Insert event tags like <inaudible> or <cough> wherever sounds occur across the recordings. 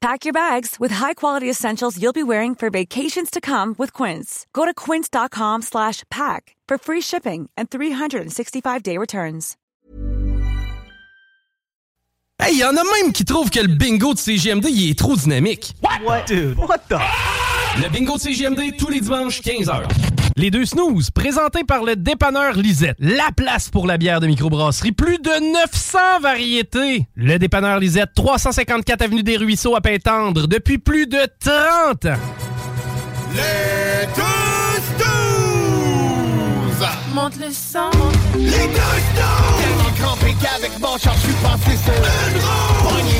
Pack your bags with high-quality essentials you'll be wearing for vacations to come with Quince. Go to quince.com slash pack for free shipping and 365-day returns. Hey, y en a même qui trouvent que le bingo de CGMD il est trop dynamique. What? Dude, what the? Ah! Le bingo de CGMD tous les dimanches 15h. Les deux snooze, présentés par le dépanneur Lisette. La place pour la bière de microbrasserie. Plus de 900 variétés. Le dépanneur Lisette, 354 Avenue des Ruisseaux à Pintendre, depuis plus de 30 ans. Les deux snooze! Monte le sang. Les deux snooze! Tellement crampé qu'avec mon char, je suis passé sur une roue.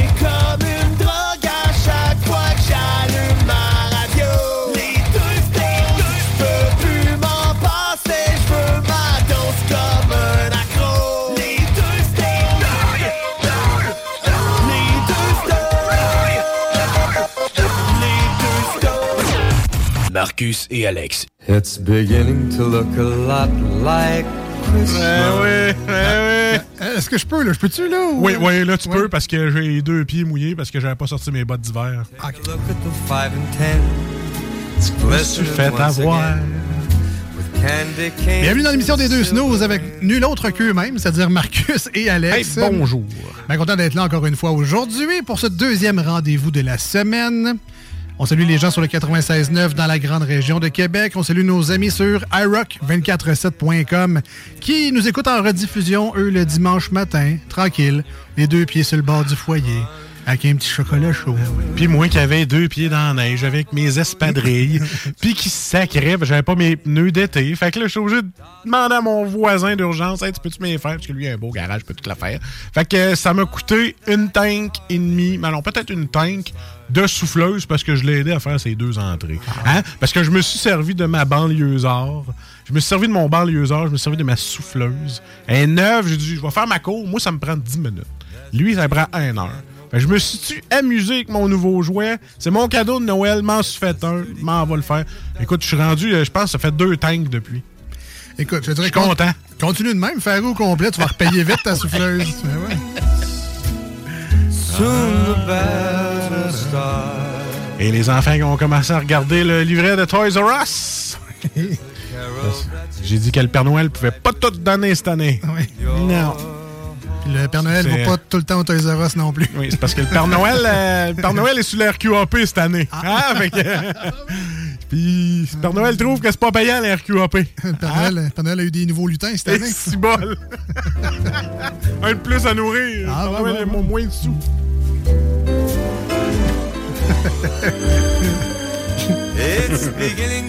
Marcus et Alex. It's beginning to look a lot like Christmas. Ouais, ouais, ouais, Est-ce que je peux, là? Je peux-tu, là? ou- Oui, oui, là, tu peux parce que j'ai les deux pieds mouillés parce que j'avais pas sorti mes bottes d'hiver. Fait once avoir. Bienvenue dans l'émission des deux snooze avec nul autre qu'eux-mêmes, c'est-à-dire Marcus et Alex. Hey, bonjour. Bien content d'être là encore une fois aujourd'hui pour ce deuxième rendez-vous de la semaine. On salue les gens sur le 96.9 dans la grande région de Québec. On salue nos amis sur iRock247.com qui nous écoutent en rediffusion, eux, le dimanche matin, tranquille, les deux pieds sur le bord du foyer, avec un petit chocolat chaud. Puis moi qui avais deux pieds dans la neige avec mes espadrilles, <laughs> puis qui sacrait, j'avais pas mes pneus d'été. Fait que là, je suis obligé de demander à mon voisin d'urgence, hey, tu peux-tu me les faire? Parce que lui a un beau garage, je peux tout la faire. Fait que ça m'a coûté une tank et demie, mais non, peut-être une tank de souffleuse parce que je l'ai aidé à faire ces deux entrées. Hein? Parce que je me suis servi de ma banlieusard. Je me suis servi de mon banlieusard, je me suis servi de ma souffleuse. Elle est neuve, j'ai dit, je vais faire ma cour. Moi, ça me prend 10 minutes. Lui, ça me prend 1 heure. Que je me suis amusé avec mon nouveau jouet? C'est mon cadeau de Noël. M'en suis fait un. M'en va le faire. Écoute, je suis rendu, euh, je pense, que ça fait deux tanks depuis. Écoute, je te dirais Je suis content. Continue de même, faire au complet, tu vas repayer vite ta souffleuse. <laughs> Ben ouais. Soon the better start. Et les enfants qui ont commencé à regarder le livret de Toys R Us. <laughs> J'ai dit que le Père Noël pouvait pas tout donner cette année. Oui. Non. Puis le Père Noël C'est- va pas tout le temps au Toys R Us non plus. Oui, c'est parce que le Père Noël, euh, le Père Noël est sur le RQAP cette année. Ah. Hein? Fait que- Puis le Père Noël trouve que c'est pas payant le RQAP. Le Père, Noël, le Père Noël a eu des nouveaux lutins cette Et année. si bol. <laughs> Un de plus à nourrir. Ah, Père ouais, Noël moins de sous. <laughs>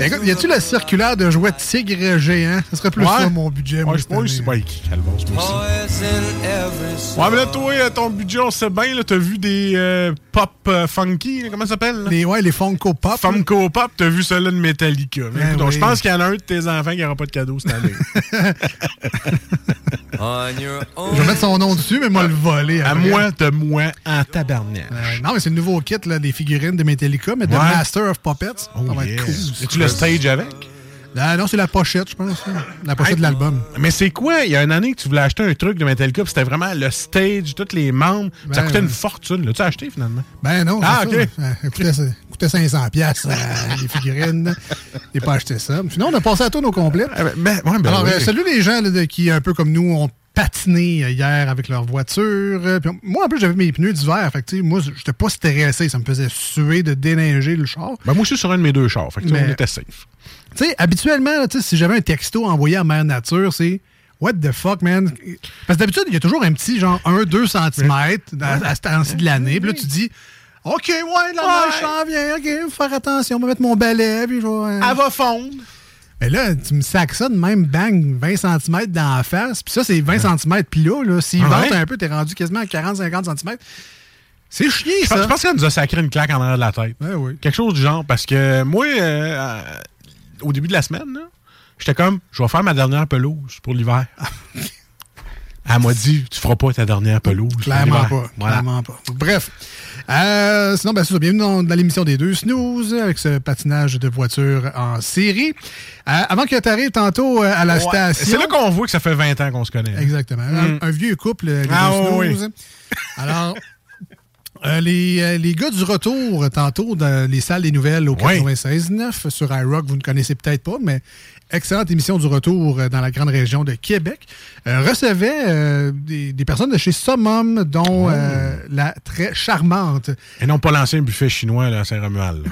Écoute, y a-tu la circulaire de jouets tigre géant? Ce serait plus Ouais. ça mon budget. moi, Ouais, je si année. c'est Calvance, moi aussi. Ouais, mais là, toi, euh, ton budget, on sait bien, là, t'as vu des euh, pop euh, funky, là, comment ça s'appelle? Les, ouais, les Funko Pop. là. Funko Pop, t'as vu celle-là de Metallica. Ben écoute, oui. Je pense qu'il y en a un de tes enfants qui n'aura pas de cadeau cette année. <laughs> on your own. Je vais mettre son nom dessus, mais moi le voler. à moi, de moi, en tabarnak. Euh, non, mais c'est le nouveau kit là, des figurines de Metallica, mais de Ouais. Master of Puppets. Oh, ça va yes. être cool. Es-tu le stage avec? Non, c'est la pochette, je pense. La pochette Hey, de l'album. Mais c'est quoi? Il y a une année que tu voulais acheter un truc de Metallica, c'était vraiment le stage, tous les membres. ça Ben, coûtait une ouais. fortune. L'as-tu acheté finalement? Ben non, Ah, ok. ça. Ça coûtait, ça coûtait 500 pièces <laughs> les figurines. J'ai pas acheté ça. Sinon, on a passé à tout nos complets. Ah, ben, ben, ouais, ben Alors, oui. euh, salut les gens là, de- qui, un peu comme nous, ont patiner hier avec leur voiture. Euh, puis moi, en plus, j'avais mes pneus d'hiver. Fait que, tu sais, moi, j'étais pas stressé. Ça me faisait suer de déneiger le char. Ben, moi, je suis sur un de mes deux chars. Fait que, Mais- on était safe. Tu sais, habituellement, là, tu sais, si j'avais un texto envoyé à Mère Nature, c'est What the fuck, man? Parce que d'habitude, il y a toujours un petit genre 1-2 cm à, à ce temps-ci de l'année. Puis là, tu dis OK, ouais, la neige s'en vient, OK, faut faire attention, on va mettre mon balai, puis je vais. euh, Elle va fondre. Mais là, tu me sacs ça de même, bang, 20 cm dans la face. Puis ça, c'est 20 cm. Puis là, là s'il Ah vente ouais? un peu, t'es rendu quasiment à 40-50 cm. C'est chier, Je pense- ça. je pense qu'elle nous a sacré une claque en arrière de la tête. Ouais, oui. Quelque chose du genre. Parce que moi, euh, euh, au début de la semaine, j'étais comme, je vais faire ma dernière pelouse pour l'hiver. <laughs> Elle m'a dit, tu feras pas ta dernière pelouse. Clairement pas. Voilà. Clairement pas. Bref. Euh, sinon, ben, c'est. Bienvenue dans, dans l'émission des deux snooze avec ce patinage de voiture en série. Euh, avant que tu arrives tantôt euh, à la Ouais. station. C'est là qu'on voit que ça fait 20 ans qu'on se connaît. Exactement. Mm. Un, un vieux couple, les Ah, deux oui, snooze. Alors, euh, les, les gars du retour, tantôt, dans les salles des nouvelles au Oui. 96.9 sur iRock, vous ne connaissez peut-être pas, mais excellente émission du retour euh, dans la grande région de Québec, euh, recevait euh, des, des personnes de chez Summum, dont euh, la très charmante. Et non pas l'ancien buffet chinois là, à Saint-Romuald.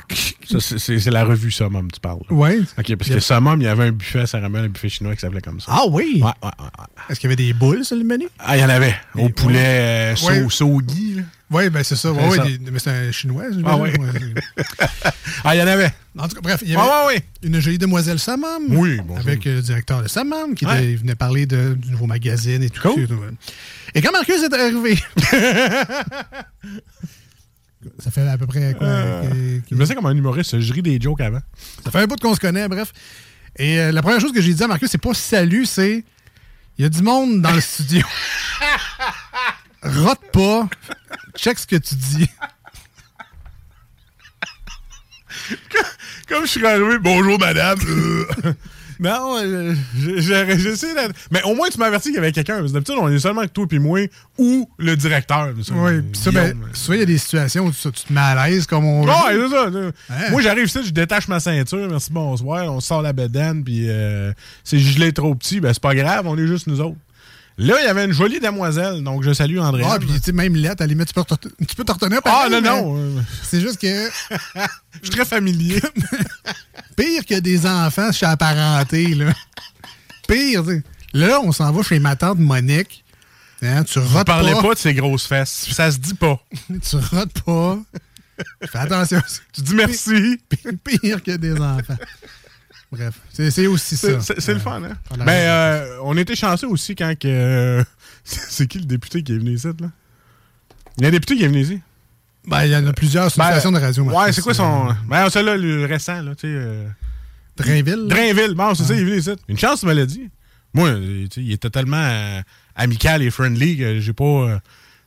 c'est- la revue Summum, tu parles. Oui. OK, parce que Summum, il y avait un buffet à Saint-Romuald, un buffet chinois qui s'appelait comme ça. Ah oui? Ouais, ouais, ouais. Est-ce qu'il y avait des boules sur le menu? Ah, il y en avait. Au poulet so- Ouais. sogi. là. Oui, ben c'est ça. Ouais, des- mais c'est un chinois. Ah oui. <laughs> Ah, il y en avait. En tout cas, bref, il y avait ouais, ouais. une jolie demoiselle Samam. Oui, bonjour. Avec euh, le directeur de Samam qui Ouais. était- il venait parler de- du nouveau magazine et tout. Cool. tout. Et quand Marcus est arrivé? <laughs> ça fait à peu près quoi? Euh, que- Je me sens comme un humoriste, je ris des jokes avant. Ça fait un bout qu'on se connaît, bref. Et euh, la première chose que j'ai dit à Marcus, c'est pas salut, c'est il y a du monde dans le studio. <laughs> Rote pas. Check ce que tu dis. <laughs> Comme je suis arrivé, bonjour madame. Euh, <laughs> non, euh, j'essaie d'être- Mais au moins, tu m'as averti qu'il y avait quelqu'un. Parce que D'habitude, on est seulement que toi puis moi ou le directeur. Oui, puis ça, ben, souvent, il y a des situations où tu, tu te mets à l'aise, comme on Ouais, dit. c'est ça. Hein? Moi, j'arrive ici, je détache ma ceinture, merci, bonsoir, on sort la bedaine, puis euh, si je l'ai trop petit, ben c'est pas grave, on est juste nous autres. Là, il y avait une jolie demoiselle, donc je salue André. Ah, puis tu sais, même lettre, à la limite, tu peux, tu peux te retenir. Ah, non, non. C'est juste que <laughs> Je suis très familier. <laughs> pire que des enfants chez la parenté, là. Pire, tu sais. Là, on s'en va chez ma tante Monique. Hein, tu Je rotes parlais pas. pas de ses grosses fesses. Ça se dit pas. <laughs> Tu rotes pas. Fais attention. Tu dis merci. Pire que des enfants. Bref, c'est c'est aussi ça. C'est le fun, hein? Ben, euh, on était chanceux aussi quand que. euh, <laughs> c'est qui le député qui est venu ici, là? Il y a un député qui est venu ici. Ben, il y en a plusieurs sur Ben, station de radio. Ouais, c'est quoi son. Ben, celui-là, le récent, là, tu sais. euh, Drainville? Drainville. Bon, c'est ça, il est venu ici. Une chance, tu me l'as dit. Moi, euh, tu sais, il était tellement euh, amical et friendly que j'ai pas.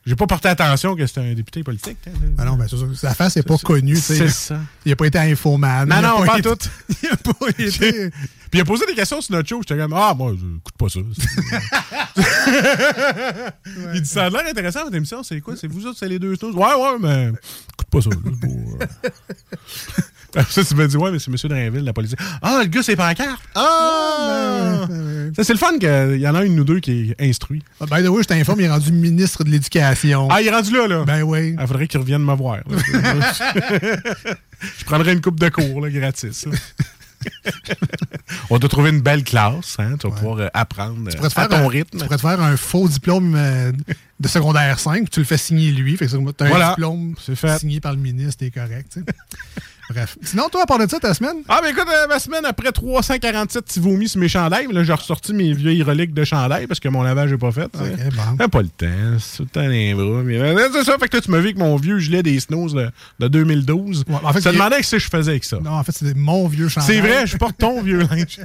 J'ai pas porté attention que c'était un député politique. hein. Ben non, ben, c'est ça. Sa face n'est pas connue. tu sais. C'est ça. Il n'a pas été infoman. Non, a non, pas été- tout. <laughs> Il n'a pas <laughs> été. Puis il a posé des questions sur notre show. J'étais comme, ah, moi, je écoute pas ça. <laughs> Il dit, ça a l'air intéressant, votre émission. C'est quoi? C'est vous autres, c'est les deux snooze? Ouais, ouais, mais écoute pas ça. là, <laughs> ça, tu me dis, ouais, mais c'est M. Drainville, la police. Ah, le gars, c'est pancarte. Ah! Ça, c'est le fun qu'il y en a une ou deux qui est instruit. Ah, By the way, je t'informe, il est rendu ministre de l'Éducation. Ah, il est rendu là, là. Ben oui. Il faudrait qu'il revienne me voir. <laughs> Je prendrais une coupe de cours, là, gratis. On t'a trouvé une belle classe, hein? Tu vas pouvoir euh, apprendre Tu euh, pourrais, te à faire ton un, rythme. tu pourrais te faire un faux diplôme euh, de secondaire 5, puis tu le fais signer lui. Fait que tu as un diplôme C'est fait. signé par le ministre, t'es correct. Bref. Sinon, toi, à part de ça, ta semaine? Ah, ben écoute, euh, ma semaine, après 347 petits vomis sur mes chandails, là, j'ai ressorti mes vieilles reliques de chandails parce que mon lavage n'est pas fait. Ok, bon. Pas le temps, c'est tout le temps les bras. mais, euh, c'est ça, fait que là, tu m'as vu avec mon vieux gilet des snows de, de 2012. Ouais, en fait, il- demandais ce que je faisais avec ça. Non, en fait, c'est mon vieux chandail. C'est vrai, je porte ton vieux linge.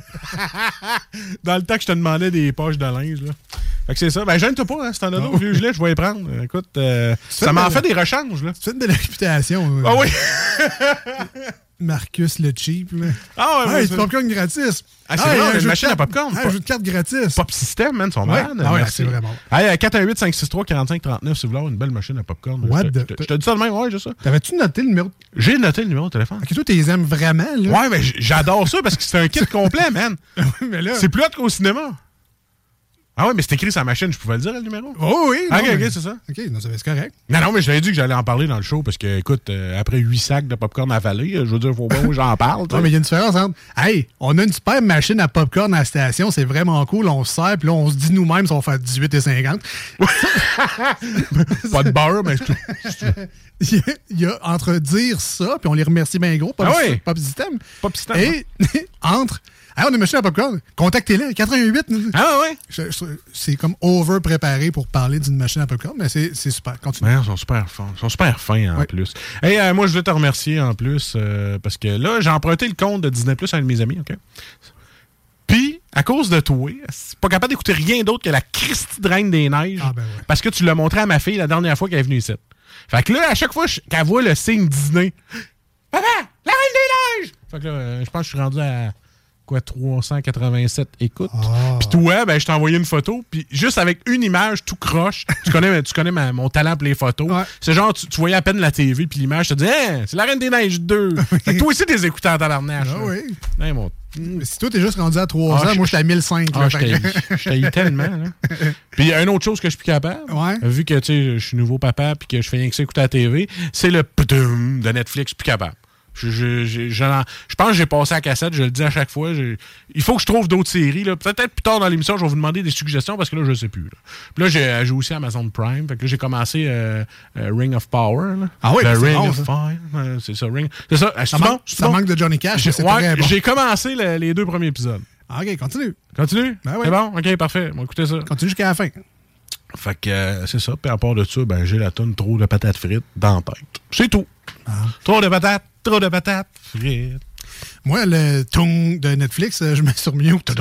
<laughs> Dans le temps que je te demandais des poches de linge, là. Fait que c'est ça. Ben, gêne-toi pas, hein, si t'en as d'autres vieux gilets, je vais les prendre. Écoute, euh, ça m'en de- fait des rechanges, là. Tu fais de la réputation. Ah oui! <laughs> <laughs> Marcus le cheap. Là. Ah ouais, hey, ouais, du popcorn gratis. Ah, c'est Hey, vrai, on a un une machine à popcorn. hey, Pop- Un jeu de carte gratis. Pop System, man, ils sont Ouais. malades. Ah ouais, c'est vraiment Hey, 418 563 45 39 si vous voulez avoir une belle machine à popcorn. What je, te- the- je te- dis ça de même, ouais, j'ai ça. T'avais-tu noté le numéro? J'ai noté le numéro de téléphone. Ok, toi, tu les aimes vraiment, là? Ouais, mais j'adore ça parce que c'est un kit complet, man. <laughs> mais là, C'est plus hot qu'au cinéma. Ah ouais, mais c'est écrit sur la machine, je pouvais le dire, le numéro? Oh oui, non, Ok, mais- ok, c'est ça. OK, non, c'est correct. Non, non, mais je t'avais dit que j'allais en parler dans le show parce que, écoute, euh, après huit sacs de popcorn avalés, euh, je veux dire, faut pas que j'en parle. Non, mais il y a une différence entre Hey, on a une super machine à popcorn à la station, c'est vraiment cool, on se sert, puis là, on se dit nous-mêmes si on faire 18 et 50. <laughs> Pas de beurre, mais je <laughs> Il y, a, il y a entre dire ça, puis on les remercie bien gros, Pop, Ah oui. Pop System, Pop System, et <laughs> entre Hey, on a une machine à popcorn, contactez-les, 88. Ah ouais? C'est comme over-préparé pour parler d'une machine à popcorn, mais c'est super. Continue. Ils sont super fins. Ils sont super fins en plus. Et moi, je veux te remercier en plus euh, parce que là, j'ai emprunté le compte de Disney Plus à un de mes amis, OK? Puis, à cause de toi, c'est pas capable d'écouter rien d'autre que la Christie de Reine des Neiges Ah, ben ouais. parce que tu l'as montré à ma fille la dernière fois qu'elle est venue ici. Fait que là, à chaque fois qu'elle voit le signe Disney, Papa, la Reine des Neiges! Fait que là, euh, je pense que je suis rendu à quoi, 387 écoutes. Ah. Puis toi, ben, je t'ai envoyé une photo, puis juste avec une image, tout croche. <laughs> tu connais, tu connais ma- mon talent pour les photos. Ouais. C'est genre, tu, tu voyais à peine la TV, puis l'image, tu te dis, Hein, c'est la Reine des Neiges 2. <laughs> Fait que toi aussi, t'es écouté en tabarnache. Ah là. oui. Hey, mon- si toi, t'es juste rendu à 3 Ah, ans, je- moi, j'étais à 1005. Ah, je t'haïs tellement. Là. <laughs> Puis il y a une autre chose que je suis plus capable. Ouais. Vu que je suis nouveau papa puis que je fais rien que ça écouter à la TV, c'est le p'tum de Netflix, plus capable. Je, je, je, je, pense que j'ai passé à cassette, je le dis à chaque fois. il faut que je trouve d'autres séries. Peut-être plus tard dans l'émission, je vais vous demander des suggestions parce que là, je sais plus. Là. Puis là, j'ai j'ai aussi Amazon Prime. Fait que là, j'ai commencé euh, euh, Ring of Power. là. Ah oui, c'est Ring bon, of ça. Fire. euh, c'est ça, Ring. C'est ça. Ça, manque, bon? Ça bon? manque de Johnny Cash, J'ai ouais, bon. commencé le- les deux premiers épisodes. Ah, OK, continue. Continue? Ben oui. C'est bon? OK, parfait. On va écouter ça. Continue jusqu'à la fin. Fait que euh, c'est ça. Puis à part de ça, ben, j'ai la tonne trop de patates frites dans la tête. C'est tout. Ah. Trop de patates, trop de patates frites. Moi, le ton de Netflix, euh, je mets sur mute.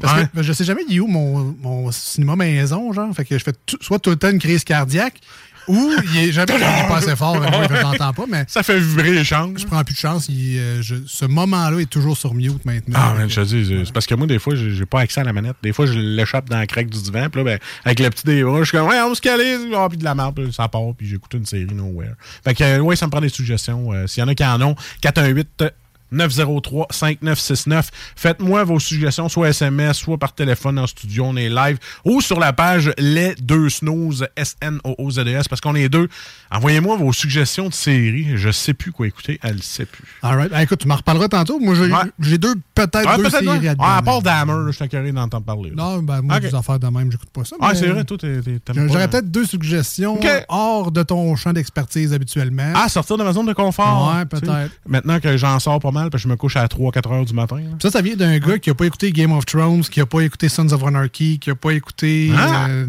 Parce Ouais. que ben, je sais jamais il est où mon, mon cinéma maison, genre. Fait que je fais soit tout le temps une crise cardiaque ou il est jamais il est pas assez fort, moi, je l'entends pas, mais Ça fait vibrer les chambres. je prends plus de chance. il, euh, je- ce moment-là est toujours sur mute maintenant. Ah, man, que- je te dis, c'est- c'est parce que moi, des fois, j'ai pas accès à la manette. Des fois, je l'échappe dans la craque du divan. Puis là, ben, avec le petit des bras, je suis comme, ouais, on se calise. Puis de la merde, ça part, puis j'écoute une série Nowhere. Fait que, euh, ouais, ça me prend des suggestions. Euh, S'il y en a qui en ont, 418 903 5969. Faites-moi vos suggestions, soit SMS, soit par téléphone en studio, on est live, ou sur la page Les Deux Snooze, S-N-O-O-Z-E-S, parce qu'on est deux. Envoyez-moi vos suggestions de séries. Je sais plus quoi écouter, elle le sait plus. All right. Ah, écoute, tu m'en reparleras tantôt. Moi, j'ai Ouais. deux, peut-être Ah, deux peut-être, séries ouais. à Ah, à part là, je suis curé d'entendre parler. là. Non, ben, moi, Ok. des affaires de même, j'écoute pas ça. Ah, c'est vrai, toi, J'aurais peut-être deux suggestions hors de ton champ d'expertise habituellement. Ah, sortir de ma zone de confort. Ouais, peut-être. Maintenant que j'en sors pas mal, parce que je me couche à 3-4 heures du matin. là. Ça, ça vient d'un gars qui a pas écouté Game of Thrones, qui a pas écouté Sons of Anarchy, qui a pas écouté. Ah! Euh,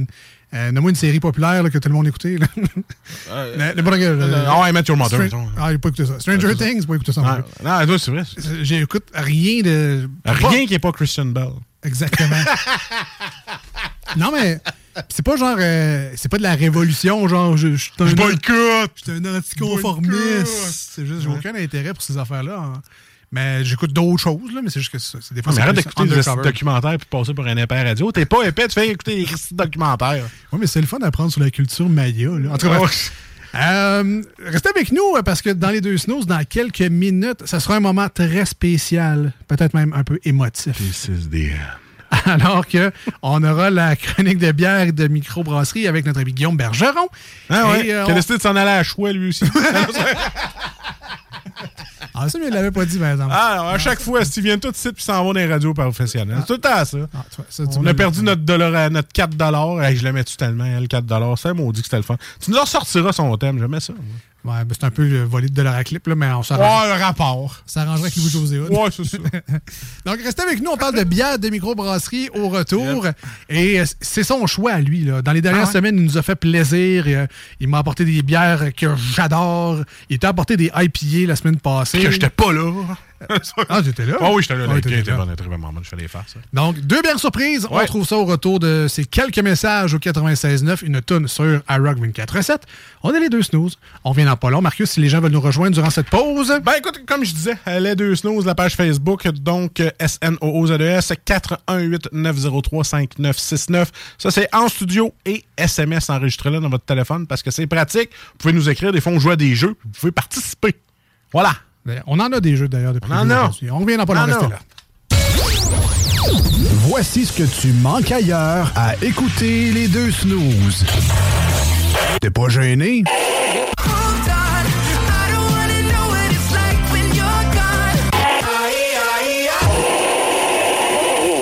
euh, Nomme-moi une série populaire là, que tout le monde écoutait. là. Le- le bon gars, euh, Ah, ouais, Met Your Mother. Ah, il a pas écouté ça. Stranger Things, pas écouté ça. non Ah, c'est vrai. J'écoute rien de. Rien qui n'est pas Christian Bell. Exactement. <laughs> non, mais c'est pas genre. euh, c'est pas de la révolution, genre. Je, je suis un, boycotte! je suis un anticonformiste. C'est juste, j'ai aucun intérêt pour ces affaires-là. hein. Mais j'écoute d'autres choses, là, mais c'est juste que c'est c'est des fois. Mais arrête d'écouter des documentaires puis de passer pour un épais radio. T'es pas épais, tu fais écouter des documentaires. Oui, mais c'est le fun d'apprendre sur la culture maya. Là. En tout cas. Euh, restez avec nous euh, parce que dans les deux snooze, dans quelques minutes, ça sera un moment très spécial, peut-être même un peu émotif. This is the end. Alors que on aura la chronique de bière et de microbrasserie avec notre ami Guillaume Bergeron. Ah ouais, Et, euh, qui a on- décidé de s'en aller à choix, lui aussi. <laughs> <laughs> Ah, ça, mais il l'avait pas dit, par exemple. ah, alors, à chaque fois, Steve vient tout de suite puis s'en va dans les radios professionnelles. C'est tout le temps ça. Ah, ça, On a perdu notre, dollar, notre 4 hey, Je l'aimais-tu tellement, elle, 4 Ça maudit que c'était le fun. Tu nous en ressortiras son thème, j'aimais ça. moi. Ouais, ben, c'est un peu le volé de dollar à clip, là, mais on s'arrange- Ouais, le rapport. s'arrangerait avec Louis-José. Ouais, c'est ça. <laughs> Donc, restez avec nous. On parle de bière de microbrasserie au retour. Et euh, c'est son choix à lui. Là. Dans les dernières Ah semaines, il nous a fait plaisir. Et, euh, il m'a apporté des bières que j'adore. Il t'a apporté des IPA la semaine passée. que j'étais pas là. <laughs> Ah, j'étais là? Ah oui, j'étais là. Ah, t'étais était là. Je fais les farces. Donc, deux bières surprises. On trouve ça au retour de ces quelques messages au 96.9. Une tonne sur iRock 24.7. On est les deux snooze. On vient dans pas long. Marcus, si les gens veulent nous rejoindre durant cette pause... Ben écoute, comme je disais, euh, les deux snooze, la page Facebook, donc euh, S-N-O-O-Z-E-S 418-903-5969. Ça, c'est en studio et SMS enregistré là dans votre téléphone parce que c'est pratique. Vous pouvez nous écrire, des fois on joue à des jeux, vous pouvez participer. Voilà. On en a des jeux d'ailleurs depuis On en. On revient dans pas long. A. là. Voici ce que tu manques ailleurs à écouter les deux snooze. T'es pas gêné?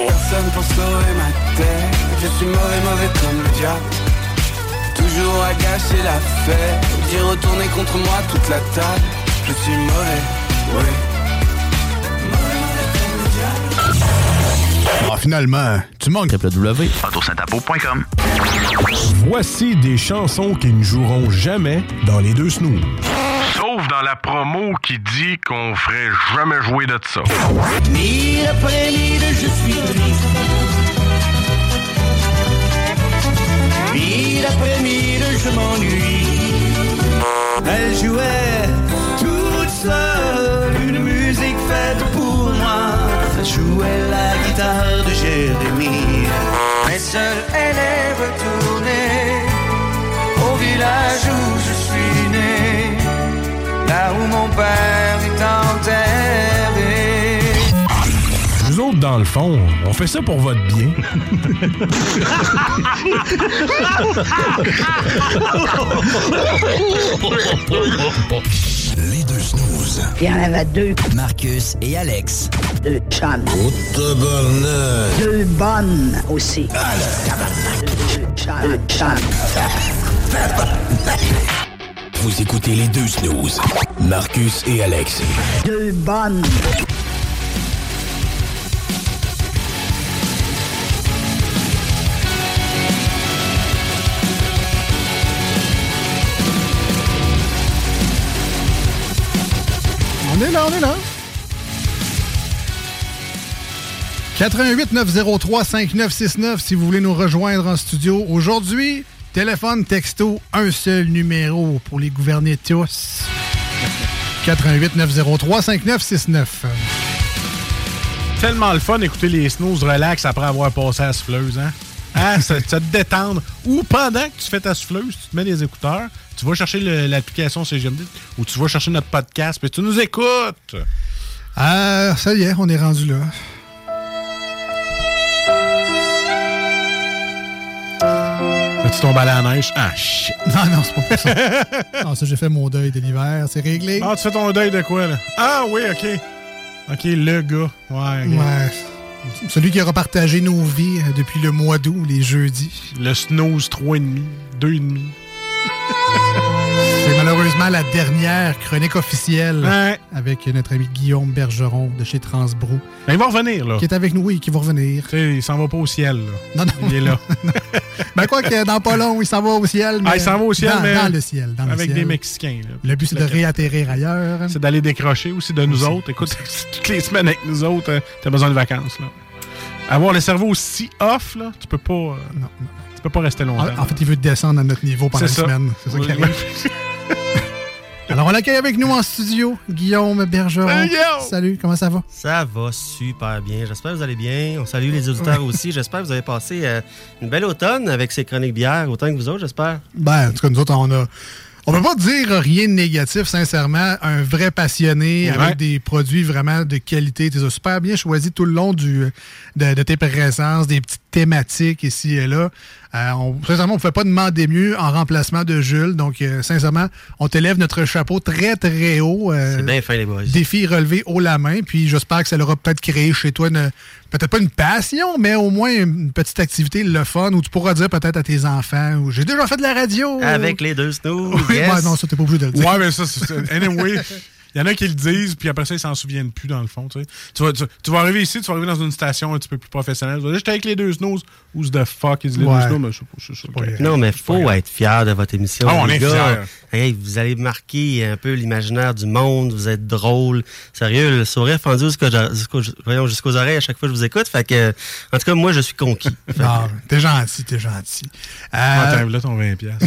Personne pour sauver ma tête Je suis mauvais, mauvais comme le diable Toujours à gâcher la fête J'ai retourné contre moi toute la table Je suis mauvais, oui Ah, finalement, tu manques www.autosaintapo.com Voici des chansons qui ne joueront jamais dans les deux snooze. Sauf dans la promo qui dit qu'on ferait jamais jouer de ça. Mille après mille, je suis triste. Mille après mille, je m'ennuie. Elle jouait jouait la guitare de Jérémie. Mais seule, elle est retournée au village où je suis né. Là où mon père est enterré. Nous autres, dans le fond, on fait ça pour votre bien. <laughs> Les deux snooze. Il y en avait deux. Marcus et Alex. Deux chums. Deux bonnes aussi. Deux chums. Deux chums. Vous écoutez les deux snooze. Marcus et Alex. Deux bonnes. On est là, on est là. 88 903 5969 si vous voulez nous rejoindre en studio. Aujourd'hui, téléphone, texto, un seul numéro pour les gouverner tous. 88 903 5969. Tellement le fun d'écouter les snooze relax après avoir passé à la souffleuse, hein? Hein, <laughs> ça, ça te détendre. Ou pendant que tu fais ta souffleuse, tu te mets des écouteurs, tu vas chercher l'application CGMD ou tu vas chercher notre podcast, puis tu nous écoutes. Ah, ça y est, on est rendu là. As-tu tombé à la neige? Ah, shit. <laughs> Non, non, c'est pas pour ça. non, ça, j'ai fait mon deuil de l'hiver, c'est réglé. Ah, tu fais ton deuil de quoi, là? Ah, oui, OK. OK, le gars. Ouais. Ouais. Celui qui aura partagé nos vies euh, depuis le mois d'août, les jeudis. Le snooze 3,5, 2,5. C'est malheureusement la dernière chronique officielle Ouais. avec notre ami Guillaume Bergeron de chez Transbro, Ben, il va revenir, là. qui est avec nous, oui, qui va revenir. Tu sais, il s'en va pas au ciel, là. Non, non. Il est là. <laughs> Ben quoi que dans pas long, il s'en va au ciel. Mais Ah, il s'en va au ciel, dans, mais. dans le ciel. Dans le avec ciel. des Mexicains, là. Le but, c'est de réatterrir ailleurs. C'est d'aller décrocher aussi de nous Aussi. autres. Écoute, <laughs> toutes les semaines avec nous autres, euh, t'as besoin de vacances, là. Avoir le cerveau aussi off, là, tu peux pas. euh, Non, non. Tu peux pas rester longtemps. En, en fait, il veut descendre à notre niveau pendant une ça. semaine. C'est ça qui Oui, arrive. <laughs> Alors, on l'accueille avec nous en studio, Guillaume Bergeron. Salut, Guillaume! Salut, comment ça va? Ça va super bien. J'espère que vous allez bien. On salue les auditeurs <laughs> aussi. J'espère que vous avez passé euh, une belle automne avec ces chroniques bières, autant que vous autres, j'espère. Ben, en tout cas, nous autres, on a. On peut pas dire rien de négatif, sincèrement. Un vrai passionné Ouais. avec des produits vraiment de qualité. Tu les as super bien choisis tout le long du, de, de tes présences, des petites thématiques ici et là. Euh, on, sincèrement, on ne pouvait pas demander mieux en remplacement de Jules. Donc, euh, sincèrement, on t'élève notre chapeau très, très haut. Euh, C'est bien fin, les boys. défi relevé haut la main. Puis j'espère que ça l'aura peut-être créé chez toi une, peut-être pas une passion, mais au moins une petite activité, le fun, où tu pourras dire peut-être à tes enfants, ou j'ai déjà fait de la radio. Avec les deux snooze. Oui, yes. non, ça, t'es pas obligé de le dire. Ouais, mais ça, c'est. Anyway. Il y en a qui le disent, puis après ça, ils s'en souviennent plus, dans le fond. Tu, sais. tu, vas, tu, tu vas arriver ici, tu vas arriver dans une station un petit peu plus professionnelle. Tu vas dire, j'étais avec les deux snows. Who's the fuck is les Ouais. deux snows? Mais je je sais pas. Non, mais faut être fier de votre émission. Ah, on les est gars. fiers. Hey, vous allez marquer un peu l'imaginaire du monde. Vous êtes drôle. Sérieux, le sourire fendu jusqu'aux jusqu'aux- voyons, jusqu'aux oreilles à chaque fois que je vous écoute. Fait que, en tout cas, moi, je suis conquis. <laughs> T'es gentil, t'es gentil. Euh, Attends, là, ton 20$. piastres.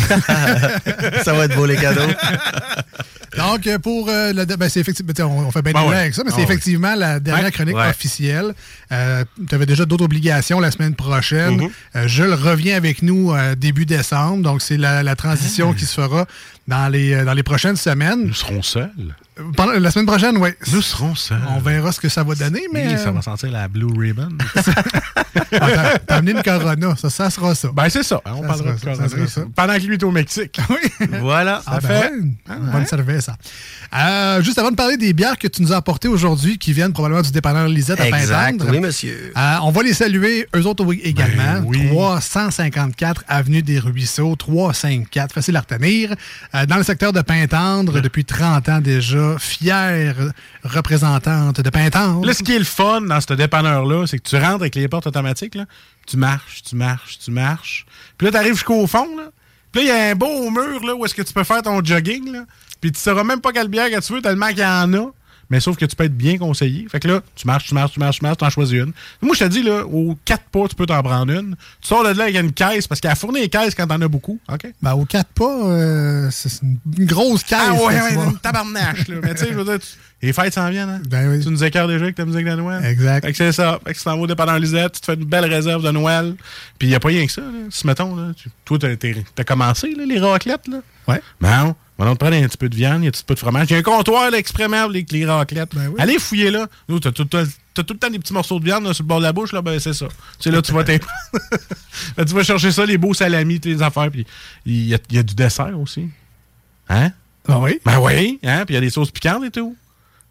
que <laughs> ça va être beau, les cadeaux. <laughs> donc, pour euh, le. Ben, c'est effectivement. On, fait bien Ben ouais. avec ça, mais Ah c'est ouais. effectivement la dernière chronique Ouais. officielle. Euh, tu avais déjà d'autres obligations la semaine prochaine. Euh, Jules revient avec nous euh, début décembre, donc c'est la, la transition Ah. qui se fera dans les, dans les prochaines semaines. Nous serons seuls. Pendant- la semaine prochaine, oui. Nous serons ça. On verra ce que ça va donner, mais. Oui, ça euh, va sentir la Blue Ribbon. <laughs> ah, t'as- amené une Corona, ça, ça sera ça. ben, c'est ça. On Ça parlera de ça, Corona. ça. Pendant que lui est au Mexique. <laughs> Oui. Voilà. Ah, Ça ben fait. ouais, une bonne cervelle, ça. Euh, juste avant de parler des bières que tu nous as apportées aujourd'hui, qui viennent probablement du dépanneur Lisette à. Pintendre. Oui, monsieur. Euh, on va les saluer, eux autres également. Ben oui. 354 Avenue des Ruisseaux, 354, facile à retenir. Euh, dans le secteur de Pintendre, depuis 30 ans déjà, fière représentante de Pintendre. Là, ce qui est le fun dans ce dépanneur-là, c'est que tu rentres avec les portes automatiques, là, tu marches, tu marches, tu marches. Puis là, tu arrives jusqu'au fond, là. Puis là, il y a un beau mur là, où est-ce que tu peux faire ton jogging. Là. Puis tu sauras même pas quelle bière que tu veux, tellement qu'il y en a. Mais sauf que tu peux être bien conseillé. Fait que là, tu marches, tu marches, tu marches, tu marches, tu en choisis une. Moi, je te dis, là, aux quatre pas, tu peux t'en prendre une. Tu sors de là avec une caisse, parce qu'elle a fourni les caisses quand t'en as beaucoup. OK? Ben, aux quatre pas, euh, c'est une grosse caisse. Ah ouais, là, ouais, une tabarnache, là. Mais tu sais, je veux dire, tu- les fêtes s'en viennent, hein? Ben oui. Tu nous écartes déjà avec ta musique de Noël? Exact. Fait que c'est ça. Fait que tu t'en vas au Lisette, tu te fais une belle réserve de Noël. Puis il n'y a pas rien que ça, là. Si, mettons, là, tu- toi, t'as, t'as commencé, là, les raclettes, là. Ouais. Ben, on va te prendre un petit peu de viande, il y a un petit peu de fromage. Il y a un comptoir, là, exprès avec les raclettes. Ben oui. Allez fouiller là. Nous, t'as tout, t'as tout le temps des petits morceaux de viande là, sur le bord de la bouche, là, ben c'est ça. C'est là, tu vas <laughs> Ben, tu vas chercher ça, les beaux salamis, tes affaires, puis il y a, y a du dessert aussi. Hein? Ah oui? Ben oui, hein? Puis il y a des sauces piquantes et tout.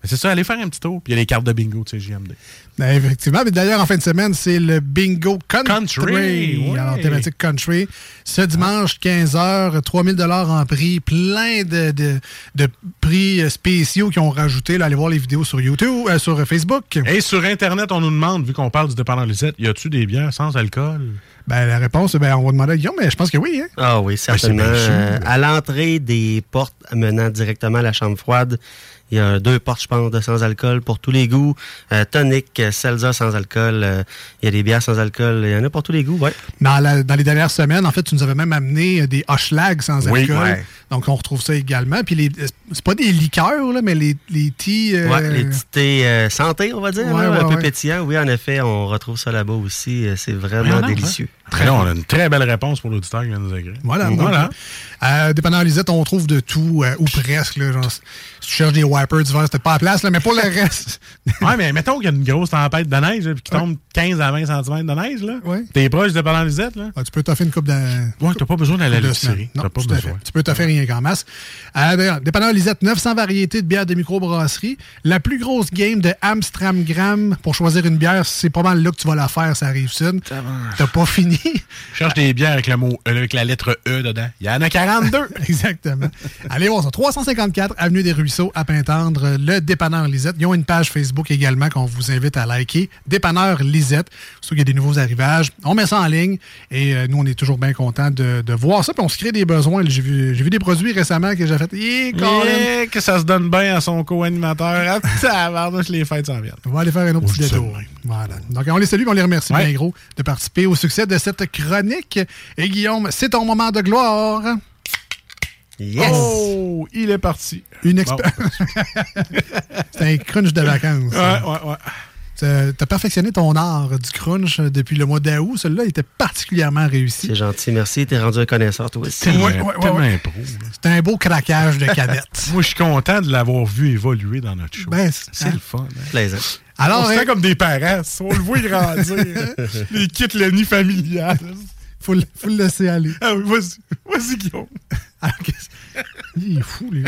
Ben c'est ça, allez faire un petit tour. Puis il y a les cartes de bingo de CGMD. Ben, effectivement. Mais d'ailleurs, en fin de semaine, c'est le Bingo Country. Country, ouais. Alors, thématique country. Ce dimanche, 15h, 3000 en prix. Plein de, de, de prix spéciaux qui ont rajouté. Là, allez voir les vidéos sur YouTube, euh, sur Facebook. Et sur Internet, on nous demande, vu qu'on parle du dépendant Lisette, y a-tu des bières sans alcool? Ben, la réponse, ben, on va demander à Guillaume, mais je pense que oui. Hein? Ah oui, certainement. Ben, c'est bien sûr. Euh, à l'entrée des portes menant directement à la chambre froide, il y a deux portes, je pense, de sans alcool pour tous les goûts. Euh, tonic, seltzer sans alcool. euh, il y a des bières sans alcool. Il y en a pour tous les goûts, ouais. Dans, la- dans les dernières semaines, en fait, tu nous avais même amené euh, des Hochelag sans Oui, alcool. ouais. Donc, on retrouve ça également. Puis, euh, c'est pas des liqueurs, là, mais les, les euh, Ouais, les petits thés santé, on va dire, Ouais, là, ouais, un peu ouais. pétillant. Oui, en effet, on retrouve ça là-bas aussi. C'est vraiment non, délicieux. Très on a une très belle réponse pour l'auditeur qui vient nous écrire. Voilà. Voilà. Euh, dépendant de Lisette, on trouve de tout, euh, ou presque. Là, genre, si tu cherches des wipers d'hiver, c'était pas la place, là, mais pour le reste. <laughs> Ouais, mais mettons qu'il y a une grosse tempête de neige, là, puis qu'il tombe 15 à 20 cm de neige, là. Ouais. T'es proche du dépendant Lisette, là. Ah, tu peux t'offrir une coupe de. Ouais, t'as pas besoin d'aller à de l'épicerie. Non, pas à besoin. fait. Tu peux t'offrir rien qu'en masse. Euh, D'ailleurs, dépendant de Lisette, 900 variétés de bières de microbrasserie. La plus grosse game de Amstramgram pour choisir une bière, c'est pas mal là que tu vas la faire, ça arrive sud. T'as pas fini. Cherche des <laughs> bières avec le mot E, avec la lettre E dedans. Il y en a 42. <laughs> Exactement. Allez voir ça. 354 Avenue des Ruisseaux à Pintendre, le Dépanneur Lisette. Ils ont une page Facebook également qu'on vous invite à liker. Dépanneur Lisette. Surtout qu'il y a des nouveaux arrivages. On met ça en ligne et euh, nous, on est toujours bien contents de, de voir ça. Puis on se crée des besoins. J'ai vu, des produits récemment que j'ai fait. Yeah, que ça se donne bien à son co-animateur. Ah, les fêtes s'en viennent. On va aller faire un autre petit détour. Voilà. Donc, on les salue et on les remercie Ouais. bien gros de participer au succès de cette chronique. Et Guillaume, c'est ton moment de gloire. Yes! Oh, il est parti. Une Bon. expérience. <laughs> c'est un crunch de vacances. Ouais, ouais, ouais. T'as perfectionné ton art du crunch depuis le mois d'août. Celui-là était particulièrement réussi. C'est gentil, merci. T'es rendu un connaisseur, toi aussi. Ouais, Tellement- ouais, ouais. C'était un beau craquage de <laughs> canettes. Moi, je suis content de l'avoir vu évoluer dans notre show. Ben, c'est hein? le fun. hein. Plaisant. Alors, on se hein, fait comme des parents. On le voit grandir. <laughs> hein. Il quitte le nid familial. faut, le- faut le laisser aller. Ah oui, vas-y. Vas-y, Guillaume. Alors, Il est fou, lui.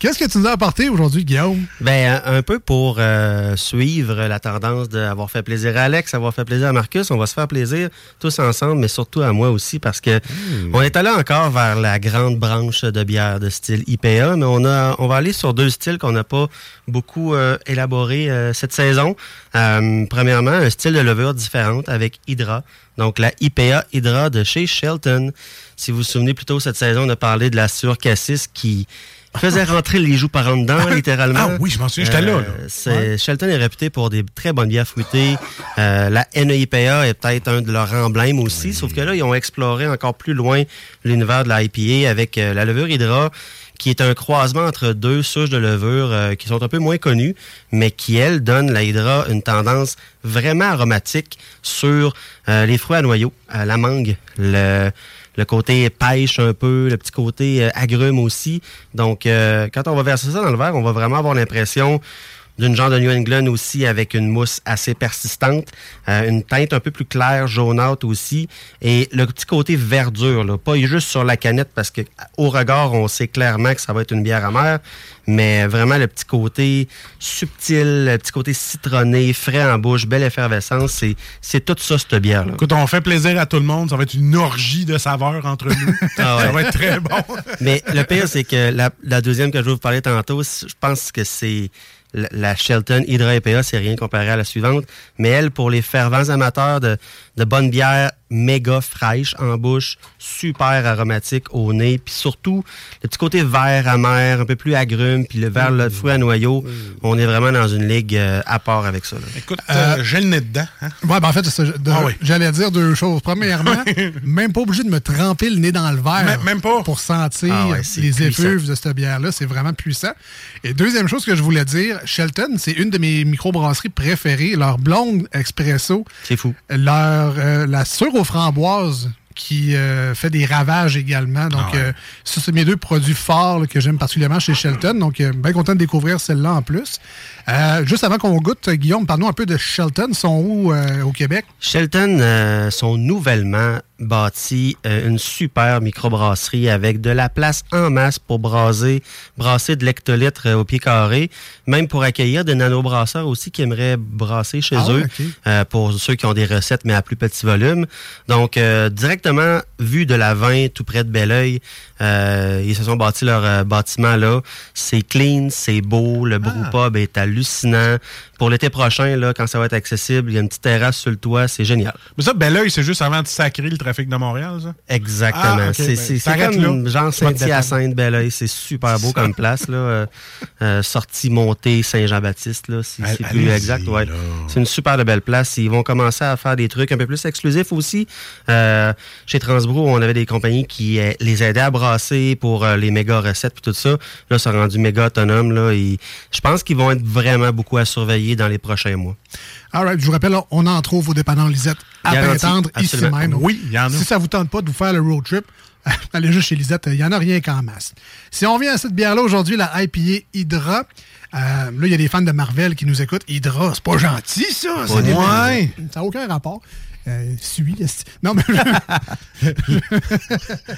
Qu'est-ce que tu nous as apporté aujourd'hui, Guillaume? Ben, un, un peu pour euh, suivre la tendance d'avoir fait plaisir à Alex, avoir fait plaisir à Marcus. On va se faire plaisir tous ensemble, mais surtout à moi aussi, parce que on est allé encore vers la grande branche de bière de style IPA, mais on, a, on va aller sur deux styles qu'on n'a pas beaucoup euh, élaborés euh, cette saison. Premièrement, un style de levure différente avec Hydra. Donc, la IPA Hydra de chez Shelton. Si vous vous souvenez, plus tôt cette saison, on a parlé de la Cassis qui faisait <laughs> rentrer les joues par en dedans, littéralement. Ah oui, je m'en souviens, j'étais là, là. Euh, Shelton est réputé pour des très bonnes bières fruitées. Euh, la NEIPA est peut-être un de leurs emblèmes aussi, sauf que là, ils ont exploré encore plus loin l'univers de la IPA avec euh, la levure Hydra, qui est un croisement entre deux souches de levure euh, qui sont un peu moins connues, mais qui, elles, donnent la Hydra une tendance vraiment aromatique sur euh, les fruits à noyaux, euh, la mangue, le, le côté pêche un peu, le petit côté agrume aussi. Donc, quand on va verser ça dans le verre, on va vraiment avoir l'impression d'une genre de New England aussi avec une mousse assez persistante, euh, une teinte un peu plus claire, jaunâtre aussi, et le petit côté verdure, là, pas juste sur la canette parce que au regard on sait clairement que ça va être une bière amère, mais vraiment le petit côté subtil, le petit côté citronné, frais en bouche, belle effervescence, c'est c'est tout ça cette bière là. Écoute, on fait plaisir à tout le monde. Ça va être une orgie de saveurs entre nous. <laughs> Ah ouais. Ça va être très bon. Mais le pire, c'est que la, la deuxième que je vais vous parler tantôt, je pense que c'est la, Shelton Hydra EPA, c'est rien comparé à la suivante. Mais elle, pour les fervents amateurs de, de bonnes bières méga fraîches en bouche, super aromatiques au nez, puis surtout le petit côté vert amer, un peu plus agrume, puis le vert, le fruit à noyau, on est vraiment dans une ligue euh, à part avec ça. là. Écoute, euh, j'ai le nez dedans. hein? Ouais, ben en fait, Ah oui. j'allais dire deux choses. Premièrement, <laughs> même pas obligé de me tremper le nez dans le verre. Même- même pas. Pour sentir Ah ouais, les effluves de cette bière-là. C'est vraiment puissant. Et deuxième chose que je voulais dire, Shelton, c'est une de mes microbrasseries préférées. Leur blonde expresso, C'est fou. leur, euh, la sure aux framboises qui euh, fait des ravages également. Donc, Ah ouais. euh, ça, c'est mes deux produits forts là, que j'aime particulièrement chez Shelton. Donc, euh, bien content de découvrir celle-là en plus. Juste avant qu'on goûte, Guillaume, parle-nous un peu de Shelton. Ils sont où au Québec? Shelton sont nouvellement bâtis euh, une super microbrasserie avec de la place en masse pour braser, brasser de l'hectolitre euh, au pied carré, même pour accueillir des nanobrasseurs aussi qui aimeraient brasser chez Ah eux euh, pour ceux qui ont des recettes mais à plus petit volume. Donc directement vu de la 20 tout près de Belleuil, ils se sont bâtis leur bâtiment là. C'est clean, c'est beau, le brewpub est hallucinant. Pour l'été prochain là, quand ça va être accessible, il y a une petite terrasse sur le toit, c'est génial. Mais ça, Belleuil, c'est juste avant de sacrer le trafic de Montréal, ça? Exactement. Ah, c'est ben, comme là. Saint-Hyacinthe, Belleuil. C'est super beau <laughs> comme place. Là. Euh, euh, sortie montée Saint-Jean-Baptiste, là, si Allez- c'est plus exact. Ouais. C'est une super belle place. Ils vont commencer à faire des trucs un peu plus exclusifs aussi. Euh, chez Transbro, on avait des compagnies qui euh, les aidaient à brasser pour les méga recettes et tout ça. Là, ça a rendu méga autonome. Là, et je pense qu'ils vont être vraiment beaucoup à surveiller dans les prochains mois. All right, je vous rappelle, on en trouve au dépanneur Lisette à Pintendre, ici même. Oui, il y en a. Si ça vous tente pas de vous faire le road trip, <laughs> allez juste chez Lisette, il n'y en a rien qu'en masse. Si on vient à cette bière-là aujourd'hui, la IPA Hydra, euh, là, il y a des fans de Marvel qui nous écoutent. Hydra, c'est pas gentil, ça. n'est- ouais. Ça n'a aucun rapport. Euh, suis. Non, mais... <laughs>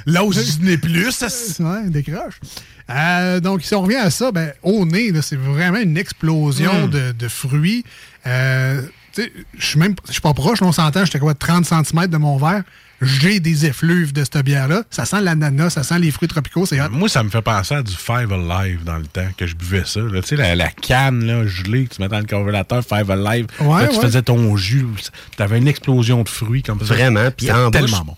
L'os n'est plus. ça, c'est- <laughs> ouais, décroche. Euh, donc, si on revient à ça, ben, au nez, là, c'est vraiment une explosion Mm. de, de fruits. Euh, tu sais, je suis même je suis pas proche, on s'entend, j'étais quoi, 30 cm de mon verre. J'ai des effluves de cette bière-là. Ça sent l'ananas, ça sent les fruits tropicaux, c'est. Moi, ça me fait penser à du Five Alive dans le temps que je buvais ça. Tu sais, la, la canne là, gelée que tu mettais dans le congélateur Five Alive. Ouais, Là, tu ouais. faisais ton jus. Tu avais une explosion de fruits comme ça. Vraiment. Puis C'était en bouche, tellement bon.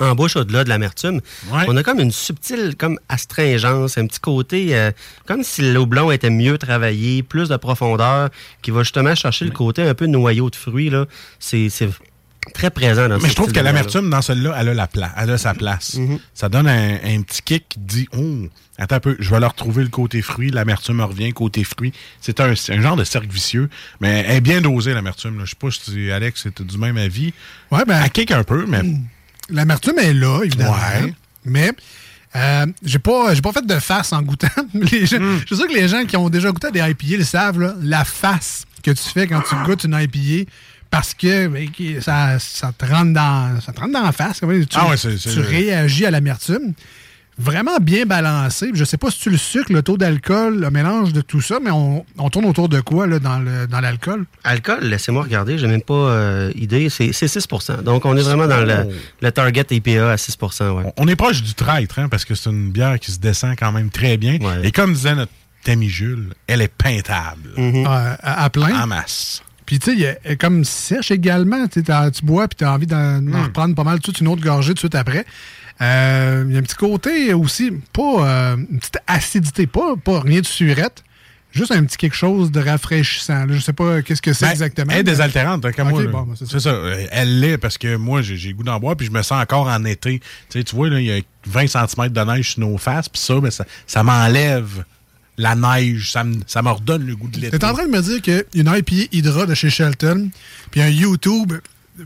En bouche au-delà de l'amertume, Ouais. on a comme une subtile comme astringence, un petit côté euh, comme si le houblon était mieux travaillé, plus de profondeur, qui va justement chercher le côté un peu noyau de fruits. là. C'est c'est très présent dans Mais je trouve que l'amertume, dans celle-là, elle a, la pla- elle a sa place. Mm-hmm. Ça donne un, un petit kick qui dit Oh, attends un peu, je vais leur retrouver le côté fruit. L'amertume revient, côté fruit. C'est un, c'est un genre de cercle vicieux, mais elle est bien dosée, l'amertume. là. Je sais pas si Alex était du même avis. Ouais, ben, Elle kick un peu, mais L'amertume est là, évidemment. Ouais. Mais euh, j'ai pas pas fait de face en goûtant. <laughs> Les gens- Hmm. Je suis sûr que les gens qui ont déjà goûté à des IPA le savent, là, la face que tu fais quand tu goûtes une IPA. Parce que ben, ça, ça te rentre dans ça te rentre dans la face. Tu, Ah ouais, tu réagis à l'amertume. Vraiment bien balancé. Je sais pas si tu le sucre, le taux d'alcool, le mélange de tout ça, mais on, on tourne autour de quoi là, dans le- dans l'alcool? Alcool, laissez-moi regarder, j'ai même pas euh, idée. C'est c'est 6 Donc, on est vraiment dans le, le target IPA à 6 ouais. on est proche du traître, hein, parce que c'est une bière qui se descend quand même très bien. Ouais. Et comme disait notre ami Jules, elle est peintable. Mm-hmm. Euh, à, à plein. En masse. Puis, tu sais, il y a- elle est comme sèche également. Tu bois, puis tu as envie d'en d'en reprendre pas mal tout de suite une autre gorgée tout de suite après. Euh, Il y a un petit côté aussi, pas euh, une petite acidité, pas, pas rien de surette, juste un petit quelque chose de rafraîchissant. là. Je sais pas qu'est-ce que c'est Ben, exactement. Elle est désaltérante, hein, comme moi. bon, ben, c'est c'est ça. Euh, Elle l'est parce que moi, j'ai goût d'en boire, puis je me sens encore en été. Tu sais, tu vois, là, il y a 20 cm de neige sur nos faces, puis ça, ben, ça, ça m'enlève la neige. Ça me, ça me redonne le goût de l'été. T'es en train de me dire qu'il y a une IPA Hydra de chez Shelton, puis un YouTube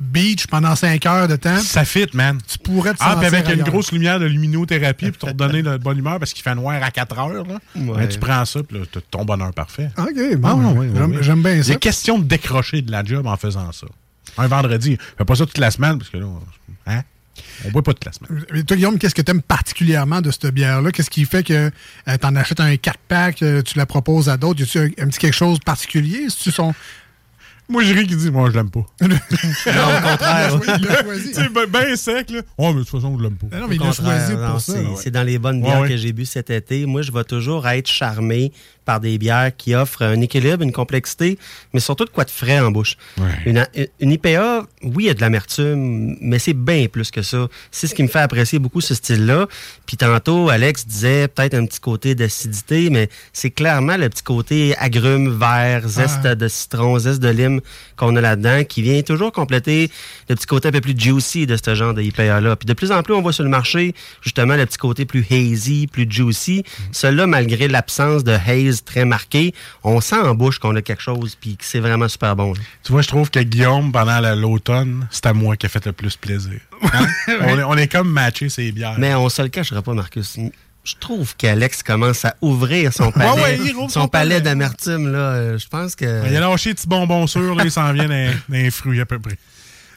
beach pendant 5 heures de temps. Ça fit, man. Tu pourrais te Ah, puis avec une grosse lumière de luminothérapie pour te redonner de bonne humeur parce qu'il fait noir à 4 heures. Là. Ouais. Ben, tu prends ça, puis là, t'as ton bonheur parfait. OK, bon, Ah, ouais, ouais, j'aime- bien Il ça. est question de décrocher de la job en faisant ça. Un vendredi. Fais pas ça toute la semaine parce que là, on- hein? On boit pas toute la semaine. Mais toi, Guillaume, qu'est-ce que tu aimes particulièrement de cette bière-là? Qu'est-ce qui fait que tu en achètes un 4-pack, euh, tu la proposes à d'autres? Y a-tu un, un petit quelque chose de particulier? Si tu son... Moi, je ris qui dit, moi, je l'aime pas. Non, au contraire. Il l'a <laughs> choisi. C'est ben, ben sec, là. Oh, mais de toute façon, je l'aime pas. Non, mais il contraire, choisi non, pour ça. c'est- ouais. C'est dans les bonnes Ouais, bières ouais. que j'ai bu cet été. Moi, je vais toujours être charmé par des bières qui offrent un équilibre, une complexité, mais surtout de quoi de frais en bouche. Une, une IPA, oui, il y a de l'amertume, mais c'est bien plus que ça. C'est ce qui me fait apprécier beaucoup ce style-là. Puis tantôt, Alex disait peut-être un petit côté d'acidité, mais c'est clairement le petit côté agrumes, vert, zeste Ah. de citron, zeste de lime qu'on a là-dedans, qui vient toujours compléter le petit côté un peu plus juicy de ce genre de IPA-là. Puis de plus en plus, on voit sur le marché justement le petit côté plus hazy, plus juicy. Celui-là, malgré l'absence de haze très marqué, on sent en bouche qu'on a quelque chose, puis que c'est vraiment super bon. là. Tu vois, je trouve que Guillaume, pendant la- l'automne, c'est à moi qui a fait le plus plaisir. <laughs> Hein? on, est, on est comme matché ces bières. Mais on se le cachera pas, Marcus. Je trouve qu'Alex commence à ouvrir son palais, ouais, son son palais palais. d'amertume. là. Euh, Je pense que... Il a lâché petit bonbon sûr, là, il s'en vient d'un fruit à peu près.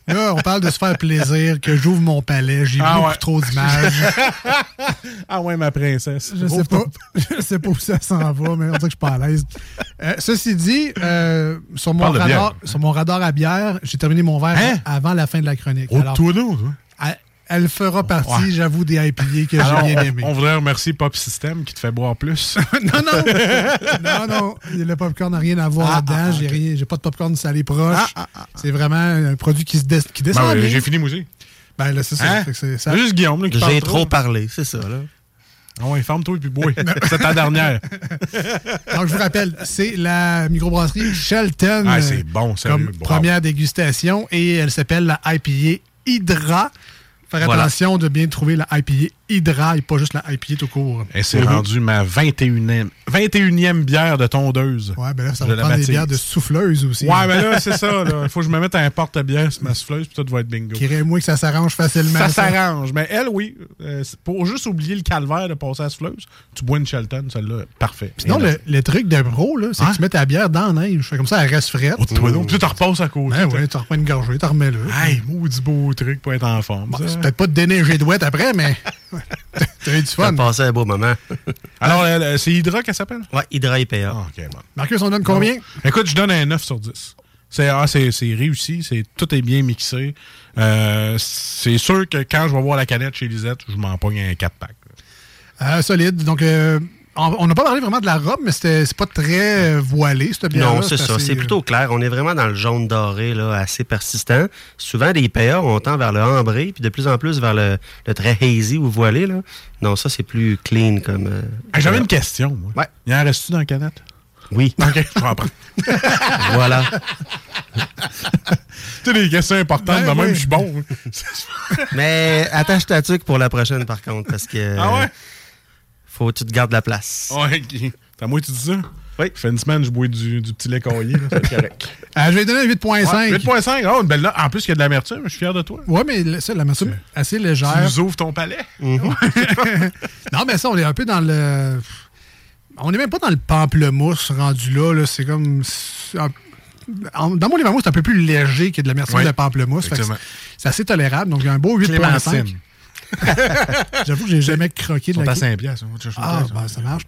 Là, on parle de se faire plaisir, que j'ouvre mon palais. J'ai Ah beaucoup ouais. trop d'images. <laughs> ah ouais, ma princesse. Je sais pas. Je sais pas où ça s'en va, mais on dirait que je suis pas à l'aise. Euh, ceci dit, euh, sur, mon radar, sur mon radar à bière, j'ai terminé mon verre Hein? avant la fin de la chronique. Oh, Alors, toi, non, toi. elle, elle fera partie, Ouais. j'avoue, des IPA que j'ai bien aimé. On, voudrait remercier Pop System qui te fait boire plus. <laughs> non, non. <laughs> non, non. Le popcorn n'a rien à voir Ah, là-dedans. ah, j'ai. J'ai pas de popcorn salé proche. Ah, ah, C'est vraiment un produit qui, se des- qui descend. Ben bien. J'ai fini, moi aussi. Ben là, c'est ça. Hein? C'est- ça- C'est juste Guillaume là, qui J'ai trop parlé, c'est ça. Là. Ah ouais, ferme-toi et puis bois. <laughs> C'est ta dernière. Donc, je vous rappelle, c'est la microbrasserie Shelton. Ah, c'est bon, sérieux, Comme première dégustation. Et elle s'appelle la IPA Hydra. Faire Voilà. attention de bien trouver la IPA Hydra et pas juste la IPA tout court. Et c'est Mhm. rendu ma 21e, 21e bière de tondeuse. Ouais, ben là, ça va prendre des bières de souffleuse aussi. Ouais, mais là, c'est ça. Il faut que je me mette un porte-bière sur ma souffleuse, puis tout va être bingo. Qui moins que ça s'arrange facilement. Ça s'arrange. Mais elle, oui. euh, pour juste oublier le calvaire de passer à la souffleuse, tu bois une Shelton, celle-là, parfait. Sinon, le, le truc de pro, là, c'est Hein? que tu mets ta bière dans la neige. Comme ça, elle reste frette. Oh, toi donc. Puis tu repasses à côté. Ben ouais, tu reprends une gorgée, tu remets là. Hey, maudit beau truc pour être en forme. Bon, ça. c'est peut-être pas de déneiger de après, mais <laughs> t'as eu du fun. passé un beau moment. <laughs> Alors, elle, euh, c'est Hydra qu'elle s'appelle? Ouais, Hydra IPA. Ah, ok, bon. Marcus, on donne combien? Écoute, je donne un 9 sur 10. C'est ah, c'est- c'est réussi, c'est tout est bien mixé. Euh, c'est sûr que quand je vais voir la canette chez Lisette, je m'en pogne un 4-pack. Euh, solide. Donc, euh, on n'a pas parlé vraiment de la robe, mais c'était- c'est pas très euh, voilé, cette bière Non, c'est ça. assez, C'est euh, plutôt clair. On est vraiment dans le jaune doré, là, assez persistant. Souvent, des IPA, on tend vers le ambré, puis de plus en plus vers le, le très hazy ou voilé. Là. Non, ça, c'est plus clean comme. euh, Hey, J'avais euh, une question. Moi. Ouais. Il en reste-tu dans la canette? Oui. <laughs> OK, je vais en prendre. voilà. <laughs> tu sais, des questions importantes, Ben de même, oui. je suis bon. <laughs> Mais attache ta tuque pour la prochaine, par contre, parce que. Ah ouais? Faut que tu te gardes la place. ouais, OK. C'est à moi que tu dis ça? Oui. Fait une semaine je bois du, du petit lait caillé. là, c'est <laughs> correct. euh, je vais donner un 8.5. Ouais, 8.5. Oh, une belle note. En plus, il y a de l'amertume. Je suis fier de toi. Ouais, mais ça, la massue assez Tu légère. nous ouvres ton palais. <laughs> non, mais ça, on est un peu dans le. On n'est même pas dans le pamplemousse rendu là. là. C'est comme. Dans mon livre, c'est un peu plus léger que de l'amertume Oui, de pamplemousse. C'est assez tolérable. Donc, il y a un beau 8.5. <laughs> J'avoue que j'ai jamais croqué de la à 5 piastres. On va te chercher une Ah, ben, ça marche.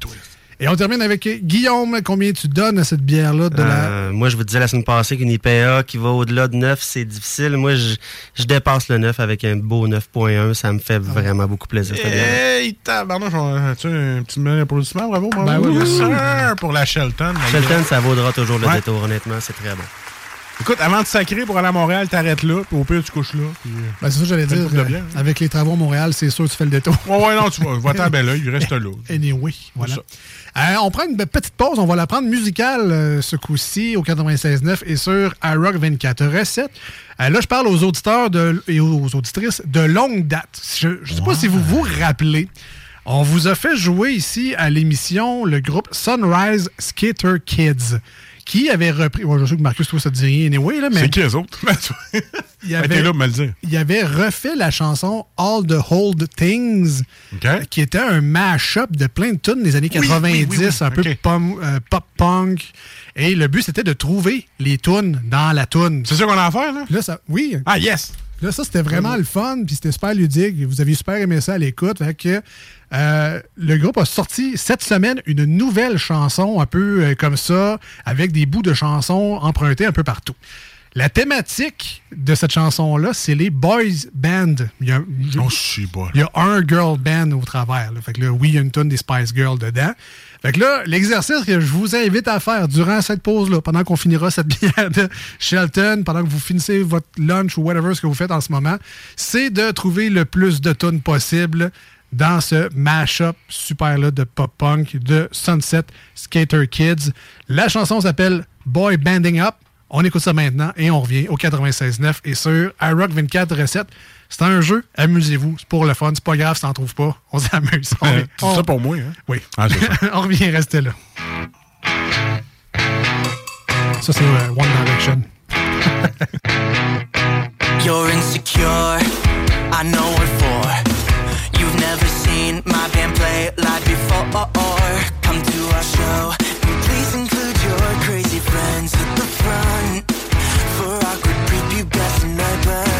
Et on termine avec Guillaume. Combien tu donnes à cette bière-là de la. Euh, moi, je vous disais la semaine passée qu'une IPA qui va au-delà de 9, c'est difficile. Moi, je, je dépasse le 9 avec un beau 9.1. Ça me Ah fait vraiment beaucoup plaisir. Hey, tabarnouche, on- as-tu un petit mail d'applaudissement? Bravo, bravo. Ben oui, oui. pour la Shelton. la Shelton, ça vaudra toujours le Ouais. détour, honnêtement. C'est très bon. Écoute, avant de sacrer pour aller à Montréal, t'arrêtes là, puis au pire, tu couches là. puis, euh, Ben, c'est ça que j'allais dire. euh, bière. avec les travaux à Montréal, c'est sûr que tu fais le détour. Ouais, ouais, non, tu vas, va t'en <laughs> bel oeil, il reste là. Anyway, voilà. Euh, on prend une petite pause. On va la prendre musicale euh, ce coup-ci au 96.9 et sur iRock 24 recettes. Euh, là, je parle aux auditeurs de, et aux auditrices de longue date. Je ne sais pas si vous vous rappelez. On vous a fait jouer ici à l'émission le groupe Sunrise Skater Kids qui avait repris? Bon, je sais que Marcus, toi, ça te dit rien anyway, là, mais. C'est qui eux autres? <laughs> il Ben, t'es là me le dire. il avait refait la chanson All the Hold Things, qui était un mash-up de plein de tunes des années 90, oui, oui, oui. un peu euh, pop-punk. Et le but, c'était de trouver les tunes dans la tune. C'est ça qu'on a à faire, là? Là, ça, oui. Ah, yes! Là, ça, c'était vraiment le fun, puis c'était super ludique. Vous aviez super aimé ça à l'écoute. Que euh, le groupe a sorti cette semaine une nouvelle chanson un peu euh, comme ça, avec des bouts de chansons empruntés un peu partout. La thématique de cette chanson-là, c'est les boys band. Il y a, Oh, bon. il y a un girl band au travers. là. Fait que là, oui, il y a une tonne des Spice Girls dedans. Fait que là, l'exercice que je vous invite à faire durant cette pause-là, pendant qu'on finira cette bière de Shelton, pendant que vous finissez votre lunch ou whatever ce que vous faites en ce moment, c'est de trouver le plus de tonnes possible dans ce mash-up super-là de pop-punk de Sunset Skater Kids. La chanson s'appelle Boy Banding Up. On écoute ça maintenant et on revient au 96.9 et sur iRock 24 recettes. C'est un jeu, amusez-vous, c'est pour le fun, c'est pas grave si t'en trouves pas, on s'amuse. On- C'est on- ça pour moi, hein? Oui. Ah, ça. <laughs> on revient, restez là. Ça, c'est euh, One Direction. <laughs> You're insecure, I know what for. You've never seen my band play live before. Come to our show, please include your crazy friends at the front. For awkward prepubescent urban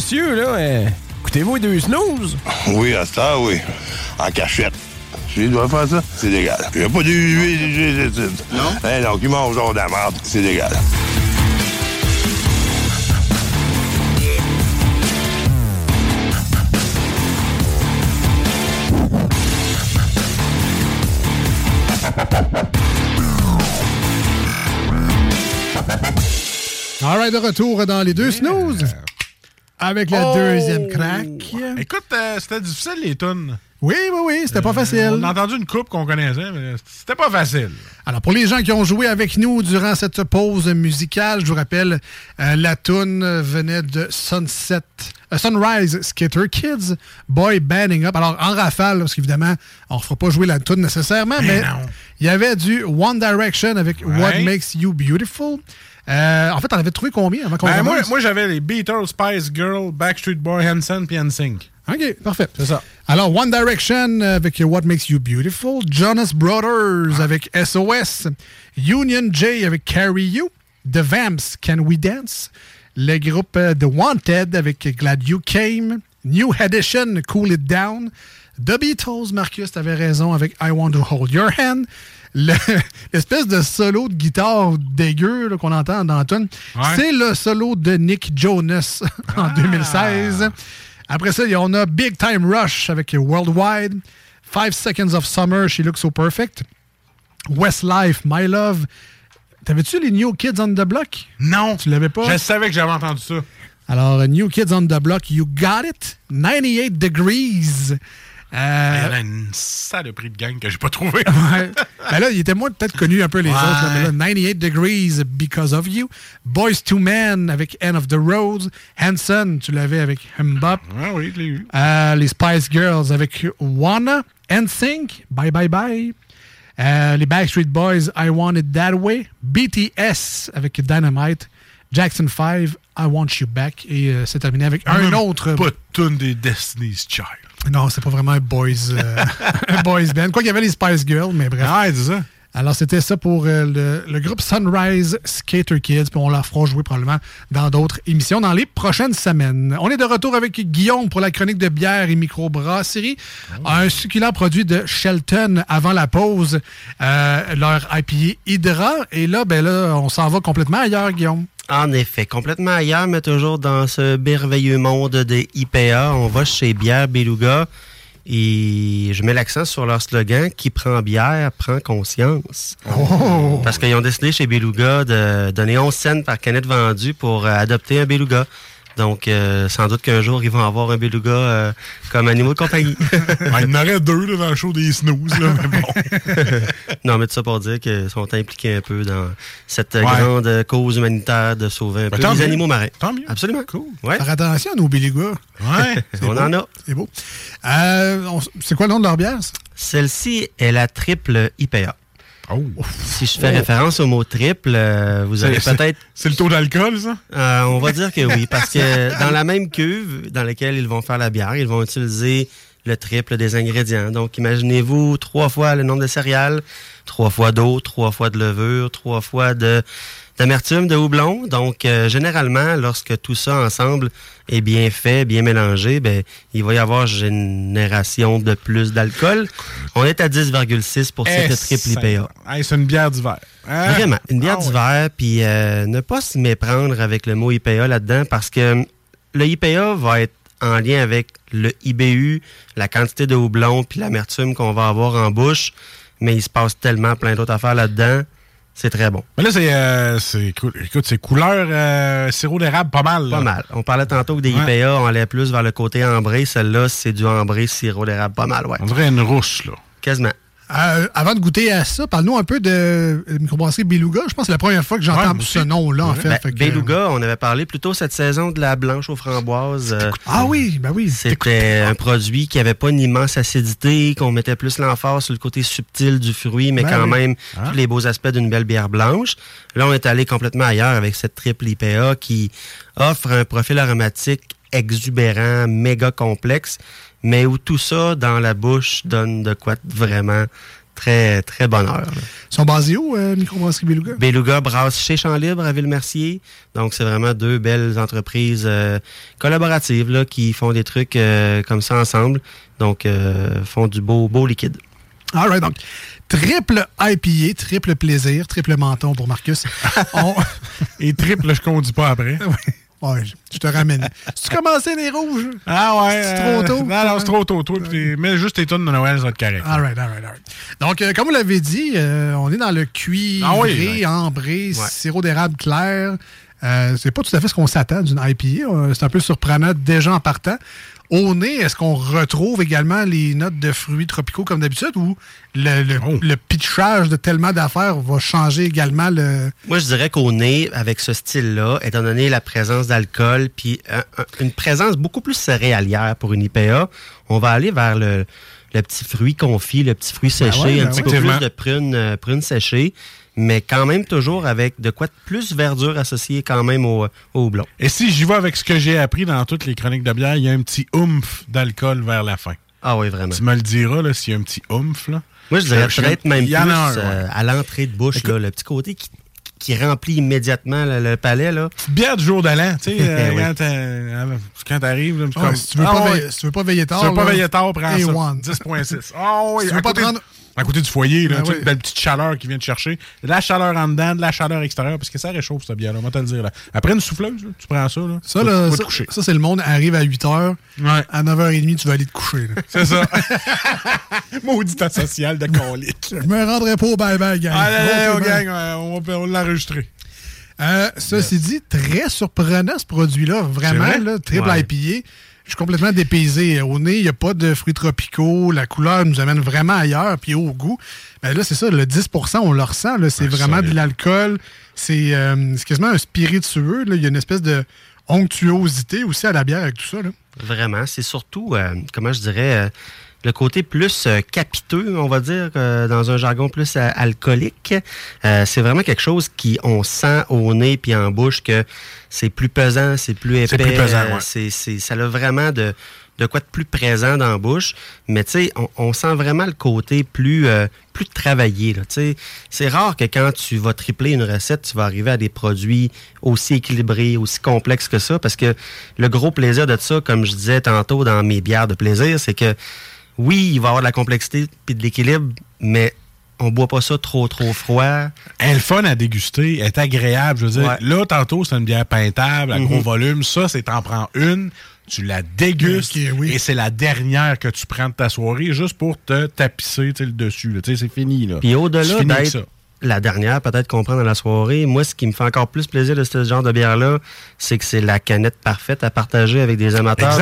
monsieur, là, euh, écoutez-vous les deux snooze? Oui, à ça, oui. En cachette. Si il doit faire ça, c'est légal. Il n'y a pas de... Non? Eh non, qui mange genre de la merde, c'est légal. All right, de retour dans les deux snooze. Avec le Oh! deuxième crack. Écoute, euh, c'était difficile les tunes. Oui, oui, oui, c'était pas facile. On a entendu une coupe qu'on connaissait, mais c'était pas facile. Alors, pour les gens qui ont joué avec nous durant cette pause musicale, je vous rappelle, euh, la tune venait de Sunset, euh, Sunrise Skater Kids, Boy Banding Up. Alors, en rafale, parce qu'évidemment, on ne fera pas jouer la tune nécessairement, mais, il y avait du One Direction avec What. Makes You Beautiful. Euh, en fait, on avait trouvé combien avant qu'on Ben, moi, j'avais les Beatles, Spice Girl, Backstreet Boy, Hanson puis NSYNC. OK, parfait. C'est ça. Alors, One Direction avec What Makes You Beautiful. Jonas Brothers avec SOS. Union J avec Carry You. The Vamps, Can We Dance. Le groupe euh, The Wanted avec Glad You Came. New Edition, Cool It Down. The Beatles, Marcus, t'avais raison, avec I Want to Hold Your Hand. Le- <laughs> L'espèce de solo de guitare dégueu qu'on entend dans Ouais. c'est le solo de Nick Jonas <laughs> en 2016. Après ça, on a Big Time Rush avec Worldwide. Five Seconds of Summer, She Looks So Perfect. Westlife, My Love. T'avais-tu les New Kids on the Block? Non. Tu l'avais pas? Je savais que j'avais entendu ça. Alors, New Kids on the Block, You Got It. 98 Degrees. Euh, Il y en a une saloperie de gang que j'ai pas trouvé. <laughs> Ouais. Ben là, il était moins peut-être connu un peu les Ouais. autres. là, mais là, 98 Degrees, Because of You. Boys to Men avec End of the Road. Hanson, tu l'avais avec Humbop. Ah oui, je l'ai eu. Euh, les Spice Girls avec Wanna. NSYNC, Bye Bye Bye. Euh, les Backstreet Boys, I Want It That Way. BTS avec Dynamite. Jackson 5, I Want You Back. Et euh, c'est terminé avec un Même autre. Pas de tune des Destiny's Child. Non, c'est pas vraiment un boys, euh, <laughs> un boys band. Quoi qu'il y avait les Spice Girls, mais bref. Ah, c'est ça. Alors, c'était ça pour euh, le, le groupe Sunrise Skater Kids. Puis on leur fera jouer probablement dans d'autres émissions dans les prochaines semaines. On est de retour avec Guillaume pour la chronique de bière et microbrasserie. Un succulent produit de Shelton avant la pause. euh, leur IPA Hydra. Et là, ben là, on s'en va complètement ailleurs, Guillaume. En effet, complètement ailleurs, mais toujours dans ce merveilleux monde des IPA. On va chez Bière Beluga et je mets l'accent sur leur slogan qui prend bière, prend conscience. Oh! Parce qu'ils ont décidé chez Beluga de donner 11 cents par canette vendue pour euh, adopter un Beluga. Donc, euh, sans doute qu'un jour, ils vont avoir un Beluga euh, comme animal de compagnie. <laughs> Ouais, il y en aurait deux là, dans le show des snooze, là, mais bon. <laughs> non, mais tout ça pour dire qu'ils sont impliqués un peu dans cette Ouais. grande cause humanitaire de sauver un Ben, peu les mieux. animaux marins. Tant mieux. Absolument. Cool. Ouais. Faire attention à nos Belugas. Ouais. <laughs> On en a. C'est beau. Euh, on- c'est quoi le nom de leur bière? Celle-ci est la triple IPA. Oh. Si je fais Oh. référence au mot triple, euh, vous avez C'est- peut-être... C'est le taux d'alcool, ça? Euh, on va dire que oui, parce que <laughs> dans la même cuve dans laquelle ils vont faire la bière, ils vont utiliser le triple des ingrédients. Donc, imaginez-vous trois fois le nombre de céréales, trois fois d'eau, trois fois de levure, trois fois de d'amertume, de houblon. Donc, euh, généralement, lorsque tout ça ensemble est bien fait, bien mélangé, ben, il va y avoir génération de plus d'alcool. On est à 10,6 pour cette triple IPA. Hey, c'est une bière d'hiver. Hein? Vraiment, une bière Ah d'hiver, puis euh, ne pas se méprendre avec le mot IPA là-dedans parce que le IPA va être en lien avec le IBU, la quantité de houblon puis l'amertume qu'on va avoir en bouche, mais il se passe tellement plein d'autres affaires là-dedans, c'est très bon. Mais là, c'est, euh, c'est, écoute, c'est couleur euh, sirop d'érable pas mal. là. Pas mal. On parlait tantôt que des Ouais. IPA, on allait plus vers le côté ambré. Celle-là, c'est du ambré sirop d'érable pas mal, ouais. On dirait une rousse, là. Quasiment. Euh, avant de goûter à ça, parle-nous un peu de euh, microbrasserie Beluga. Je pense que c'est la première fois que j'entends Ouais, ce nom-là, en fait. Ben, Fait que, Beluga, on avait parlé plutôt cette saison de la blanche aux framboises. euh, Ah oui, ben oui. C'était un produit qui avait pas une immense acidité, qu'on mettait plus l'emphase sur le côté subtil du fruit, mais Ben quand oui. même Hein? tous les beaux aspects d'une belle bière blanche. Là, on est allé complètement ailleurs avec cette triple IPA qui offre un profil aromatique exubérant, méga complexe, mais où tout ça dans la bouche donne de quoi vraiment très, très bonheur. là. Ils sont basés où, euh, Microbrasserie Beluga? Beluga brasse chez Champ Libre à Ville-Mercier. Donc, c'est vraiment deux belles entreprises euh, collaboratives là, qui font des trucs euh, comme ça ensemble. Donc, euh, font du beau, beau liquide. All right, donc, triple IPA, triple plaisir, triple menton pour Marcus. <laughs> On- Et triple, je conduis pas après. <laughs> Ouais, je- te ramène. <laughs> tu commencé les rouges? Ah ouais. C'est euh, trop tôt? Non, non, c'est trop tôt. Toi, puis mets juste tes tonnes de Noël, ça va être correct. All right, all right, all right. Donc, euh, comme vous l'avez dit, euh, on est dans le cuivré, Ah oui, ambré, sirop d'érable clair. C'est pas tout à fait ce qu'on s'attend d'une IPA. Euh, C'est un peu surprenant déjà en partant. Au nez, est-ce qu'on retrouve également les notes de fruits tropicaux comme d'habitude ou le, le, Oh. le pitchage de tellement d'affaires va changer également le. Moi, je dirais qu'au nez, avec ce style-là, étant donné la présence d'alcool, puis un- un- une présence beaucoup plus céréalière pour une IPA, on va aller vers le, le petit fruit confit, le petit fruit séché, ouais, ben un petit peu plus de prunes euh, prunes séchées, mais quand même toujours avec de quoi de plus verdure associée quand même au, au houblon. Et si j'y vais avec ce que j'ai appris dans toutes les chroniques de bière, il y a un petit oomph d'alcool vers la fin. Ah oui, vraiment. Tu me le diras, là, s'il y a un petit oomph, là. Moi, je dirais peut-être même plus ouais. euh, à l'entrée de bouche, là, le petit côté qui, qui remplit immédiatement le, le palais. Là. Bière du jour de l'an, tu sais, <laughs> euh, Oui. quand euh, quand t'arrives, Ah, comme- si, tu veux Ah pas ouais. veiller, si tu veux pas veiller tard. Tu veux pas veiller tard, prends ça. A1. 10.6. Ah oui, Si tu veux pas côté, te rendre- à côté du foyer, là, Ben oui. une belle petite chaleur qui vient te chercher. De la chaleur en dedans, de la chaleur extérieure, parce que ça réchauffe, cette bière-là, on va te le dire. Là. Après une souffleuse, là, tu prends ça, là, Ça, là, ça, ça, c'est le monde arrive à 8 h. À 9h30, tu vas aller te coucher. là. C'est ça. <laughs> Maudit asocial de colique. Je me rendrai pas au bye-bye, gang. Allez, allez, gang, on va, on l'enregistrer. Euh, ceci dit, très surprenant ce produit-là. Vraiment, vrai? là, triple Ouais. IPA. Je suis complètement dépaysé. Au nez, il n'y a pas de fruits tropicaux. La couleur nous amène vraiment ailleurs. Puis au goût, ben là, c'est ça, le 10% on le ressent. C'est vraiment de l'alcool. C'est euh, c'est quasiment un spiritueux. là. Il y a une espèce de onctuosité aussi à la bière avec tout ça. Là. Vraiment. C'est surtout, euh, comment je dirais, euh, le côté plus euh, capiteux, on va dire, euh, dans un jargon plus euh, alcoolique. Euh, c'est vraiment quelque chose qui, on sent au nez puis en bouche que c'est plus pesant, c'est plus épais. C'est plus pesant, ouais. c'est, c'est- ça a vraiment de, de quoi de plus présent dans la bouche. Mais tu sais, on, on sent vraiment le côté plus, euh, plus travaillé. Là, tu sais. c'est rare que quand tu vas tripler une recette, tu vas arriver à des produits aussi équilibrés, aussi complexes que ça. Parce que le gros plaisir de ça, comme je disais tantôt dans mes bières de plaisir, c'est que oui, il va y avoir de la complexité puis de l'équilibre, mais on boit pas ça trop, trop froid. Elle est le fun à déguster, elle est agréable. Je veux dire, Ouais. là, tantôt, c'est une bière peintable, à Mhm. gros volume. Ça, c'est t'en prends une, tu la dégustes, et c'est la dernière que tu prends de ta soirée juste pour te tapisser le dessus. là. Tu sais, C'est fini. Là. Puis au-delà d'être ça. La dernière, peut-être qu'on prend dans la soirée, moi, ce qui me fait encore plus plaisir de ce genre de bière-là, c'est que c'est la canette parfaite à partager avec des amateurs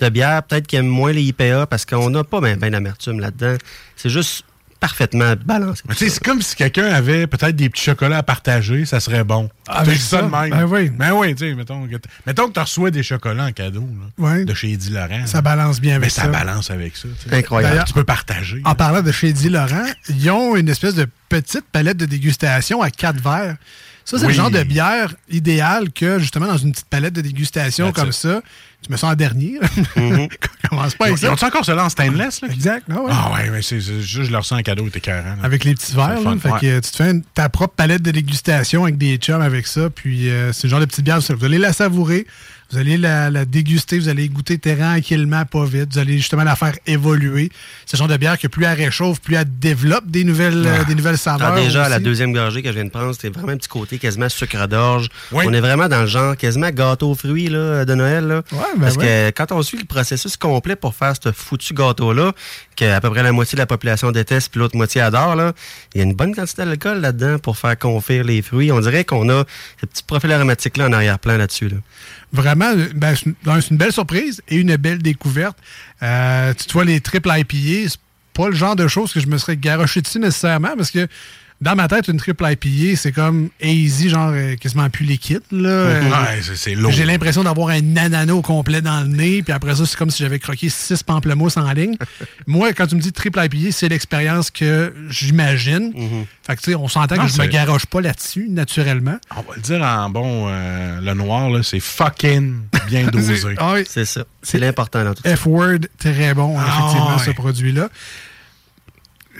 de, bière, peut-être qui aiment moins les IPA parce qu'on n'a pas bien ben d'amertume là-dedans. C'est juste parfaitement balancé. C'est comme si quelqu'un avait peut-être des petits chocolats à partager, ça serait bon. Avec Tu sais, ça, de même. ben oui. Ben oui, tu sais, mettons que, t- mettons que tu reçois des chocolats en cadeau là, Ouais. de chez Eddie Laurent. Ça balance bien avec Mais ça. ça balance avec ça. tu sais. Incroyable. Tu peux partager. En parlant de chez Di Laurent, ils ont une espèce de petite palette de dégustation à quatre verres. Ça, c'est Oui. le genre de bière idéale que, justement, dans une petite palette de dégustation That's comme it. ça, tu me sens en dernier. Mm-hmm. <laughs> Commence pas ils ont encore cela en stainless? Là? Exact. Ah ouais. Ah ouais, mais c'est juste, je leur sens un cadeau, était carré. Avec les petits verres, là. Fait que, euh, tu te fais une- ta propre palette de dégustation avec des chums avec ça. Puis euh, c'est le genre de petite bière, vous allez la savourer, vous allez la, la déguster, vous allez goûter tranquillement, pas vite. Vous allez justement la faire évoluer. C'est le genre de bière que plus elle réchauffe, plus elle développe des nouvelles, euh, des nouvelles saveurs. Ah, déjà, à la aussi. deuxième gorgée que je viens de prendre, c'était vraiment un petit côté quasiment sucre d'orge. Oui. On est vraiment dans le genre quasiment gâteau aux fruits là, de Noël. Là. Ben Parce ouais. que quand on suit le processus complet pour faire ce foutu gâteau-là, que à peu près la moitié de la population déteste puis l'autre moitié adore, là, il y a une bonne quantité d'alcool là-dedans pour faire confire les fruits. On dirait qu'on a ce petit profil aromatique-là en arrière-plan là-dessus. Là. Vraiment, ben, c'est une- belle surprise et une belle découverte. Euh, tu vois, les triple IPA, c'est pas le genre de choses que je me serais garoché dessus nécessairement parce que dans ma tête, une triple IPA, c'est comme easy, genre euh, quasiment plus liquide. Là. Euh, Ouais, c'est- c'est lourd. J'ai l'impression d'avoir un ananas au complet dans le nez, puis après ça, c'est comme si j'avais croqué six pamplemousses en ligne. <laughs> Moi, quand tu me dis triple IPA, c'est l'expérience que j'imagine. Fait que, tu sais, on s'entend Ah, que je me garoche pas là-dessus, naturellement. On va le dire en bon, euh, le noir, là, c'est fucking bien <laughs> dosé. Ah oui. C'est ça. C'est l'important dans tout ça. F-word, très bon, hein, Ah, effectivement, ouais. ce produit-là.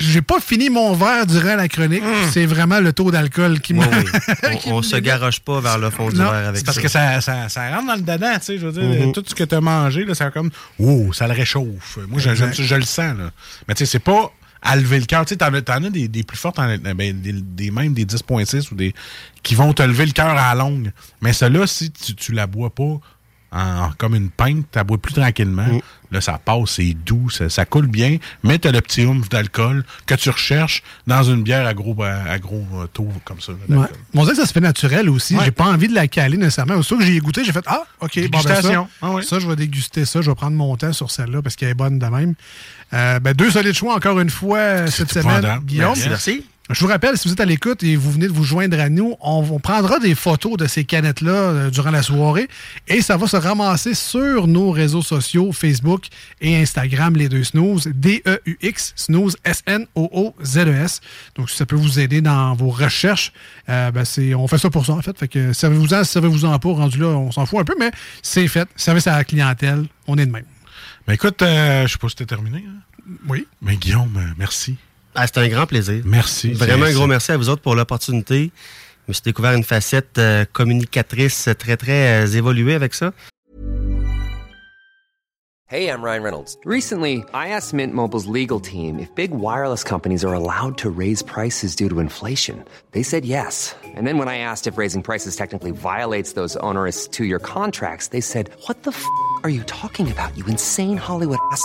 J'ai pas fini mon verre durant la chronique. C'est vraiment le taux d'alcool qui Oui, m'a. oui. <laughs> On, on se garoche pas vers le fond du Non, verre avec C'est parce ça. que ça, ça, ça rentre dans le dedans, tu sais. Je veux dire, Mhm. tout ce que tu as mangé, là, ça comme. Oh, ça le réchauffe. Moi, je, je, Exact. je le sens, là. Mais tu sais, c'est pas à lever le cœur. Tu sais, t'en as, t'en as des, des plus fortes, en- ben, des, des même des 10.6 ou des. qui vont te lever le cœur à la longue. Mais celle-là, si tu, tu la bois pas en, comme une pinte, tu la bois plus tranquillement. Mm. Là, ça passe, c'est doux, ça, ça coule bien, mais tu as le petit oomph d'alcool que tu recherches dans une bière à gros, à, gros euh, taux comme ça. là, Ouais. d'alcool. On dirait que ça se fait naturel aussi. Ouais. J'ai pas envie de la caler nécessairement. Aussitôt que j'y ai goûté, j'ai fait Ah, OK, bon, ben ça. Ah ouais. ça, je vais déguster ça. Je vais prendre mon temps sur celle-là parce qu'elle est bonne de même. Euh, ben, deux solides choix encore une fois euh, cette semaine. Guillaume? Merci, merci. Je vous rappelle, si vous êtes à l'écoute et vous venez de vous joindre à nous, on, on prendra des photos de ces canettes-là euh, durant la soirée et ça va se ramasser sur nos réseaux sociaux, Facebook et Instagram, les deux snooze, D-E-U-X, snooze, S-N-O-O-Z-E-S. Donc, si ça peut vous aider dans vos recherches, euh, ben, on fait ça pour ça, en fait. Fait que servez-vous-en, servez-vous-en pas, rendu là, on s'en fout un peu, mais c'est fait. Service à la clientèle, on est de même. Ben écoute, euh, je sais pas si c'était terminé. hein? Oui. Mais Guillaume, euh, merci. Ah, C'était un grand plaisir. Merci. Vraiment un gros merci à vous autres pour l'opportunité. Je me suis découvert une facette euh, communicatrice très, très euh, évoluée avec ça. Hey, I'm Ryan Reynolds. Recently, I asked Mint Mobile's legal team if big wireless companies are allowed to raise prices due to inflation. They said yes. And then when I asked if raising prices technically violates those onerous two year contracts, they said, What the f are you talking about, you insane Hollywood ass?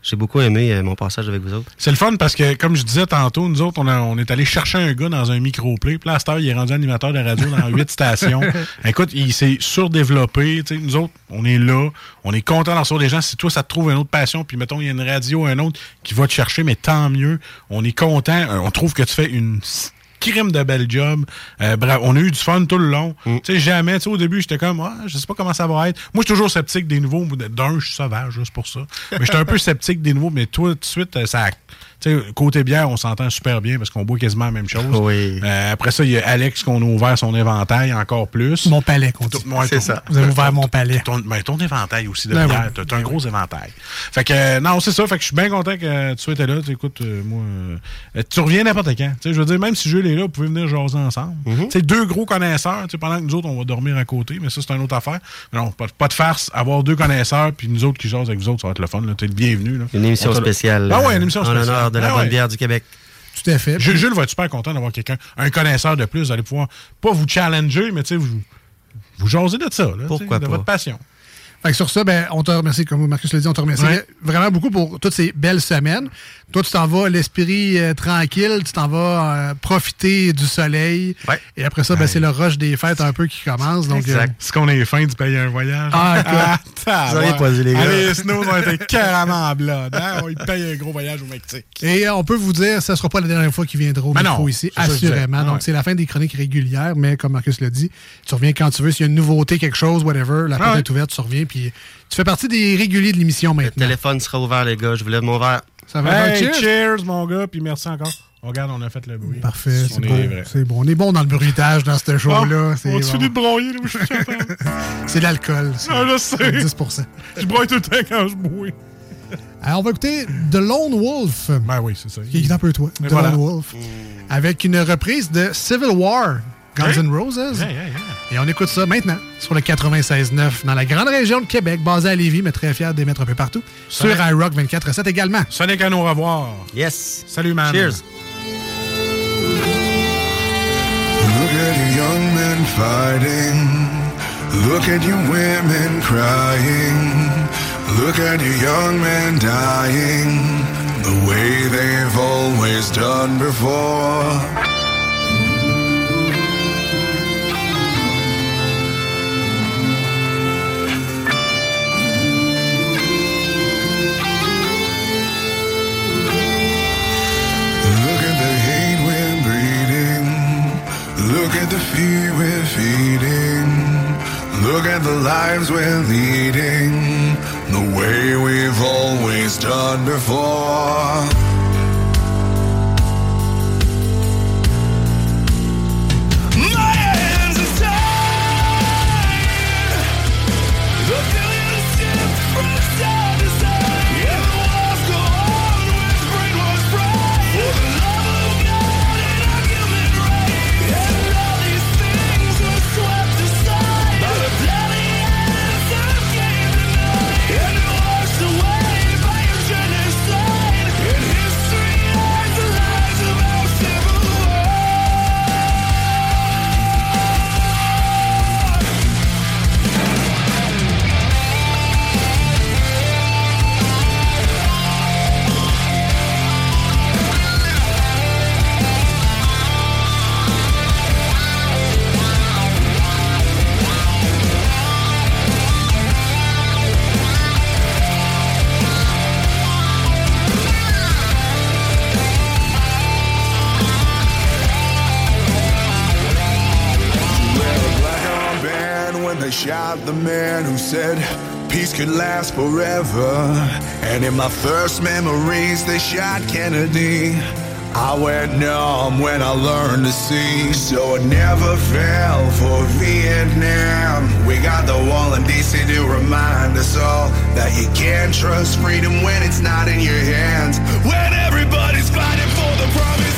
J'ai beaucoup aimé euh, mon passage avec vous autres. C'est le fun parce que, comme je disais tantôt, nous autres, on, a- on est allé chercher un gars dans un micro-play. Heure, il est rendu animateur de radio dans huit <laughs> stations. Écoute, il s'est surdéveloppé. Tu sais, nous autres, on est là. On est content d'en recevoir des gens. Si toi, ça te trouve une autre passion, puis mettons, il y a une radio, un autre qui va te chercher, mais tant mieux. On est content. Euh, On trouve que tu fais une crime de bel job. Euh, bravo. On a eu du fun tout le long. Tu sais, jamais, tu sais, au début, j'étais comme, ah, je sais pas comment ça va être. Moi, je suis toujours sceptique des nouveaux. D'un, je suis sauvage, juste pour ça. Mais j'étais un peu <laughs> sceptique des nouveaux, mais toi, tout de suite, euh, ça. Tu sais, côté bière, on s'entend super bien parce qu'on boit quasiment la même chose. Oui. Euh, après ça, il y a Alex qu'on a ouvert son éventail encore plus. Mon palais, qu'on dit. Ouais, C'est ça. Vous avez ouvert mon palais. Ton, ben, ton éventail aussi de Ben bière. oui. T'as- un gros éventail. Fait que, euh, non, c'est ça. Fait que je suis bien content que tu sois là. Tu écoute, euh, moi, euh, tu reviens n'importe quand. Tu sais, je veux dire, même si Jules est là, vous pouvez venir jaser ensemble. Tu sais, deux gros connaisseurs. Tu sais, pendant que nous autres, on va dormir à côté, mais ça, c'est une autre affaire. Mais non, pas, pas de farce. Avoir deux connaisseurs, puis nous autres qui jasent avec vous autres, ça va être le fun. Tu es le bienvenu. Là. Une émission spéciale. Ah ouais, une émission spéciale. De la Ah bonne ouais. bière du Québec. Tout à fait. Jules, Jules va être super content d'avoir quelqu'un, un connaisseur de plus. Vous allez pouvoir, pas vous challenger, mais tu sais, vous, vous jaser de ça. Là, Pourquoi de pas? votre passion. Fait que sur ça, ben, on te remercie, comme Marcus l'a dit, on te remercie Ouais. vraiment beaucoup pour toutes ces belles semaines. Toi, tu t'en vas l'esprit euh, tranquille, tu t'en vas euh, profiter du soleil. Et après ça, ben, c'est le rush des fêtes un peu qui commence. Donc, euh, Est-ce qu'on est fin de payer un voyage? Ah, <laughs> écoute. tabarouette. Vous auriez pas dit, les gars. Allez, Snows ont été carrément en blood. Hein? On paye un gros voyage au Mexique. Et euh, on peut vous dire, ça ne sera pas la dernière fois qu'il viendra au Ben micro non, ici, c'est assurément. disais. Donc, Ouais. c'est la fin des chroniques régulières, mais comme Marcus l'a dit, tu reviens quand tu veux. S'il y a une nouveauté, quelque chose, whatever, la porte ouais. est ouverte, tu reviens. Puis tu fais partie des réguliers de l'émission Le maintenant. téléphone sera ouvert, les gars. Je vous lève mon verre. Ça va, Hey, cheers. cheers. mon gars, puis merci encore. On regarde, on a fait le bruit. Parfait, c'est est bon. vrai. C'est bon. On est bon dans le bruitage dans ce show-là. Ah, c'est on te bon. finit de broyer, là, où je suis. C'est l'alcool. Ah, je sais. 10 Je broye tout le temps quand je bouille. Alors, on va écouter The Lone Wolf. Ben oui, c'est ça. Qui est un peu toi. Mais The voilà. Lone Wolf. Avec une reprise de Civil War, Guns Hey. N' Roses. Yeah, yeah, yeah. Et on écoute ça maintenant sur le 96.9 dans la grande région de Québec, basée à Lévis, mais très fier d'émettre un peu partout. Sur iRock 24-7 également. Sonic à nous revoir. Yes. Salut, man. Cheers. Look at your young men fighting. Look at your women crying. Look at your young men dying. The way they've always done before. they shot Kennedy. I went numb when I learned to see, so I never fell for Vietnam. We got the wall in DC to remind us all that you can't trust freedom when it's not in your hands. When everybody's fighting for the promise.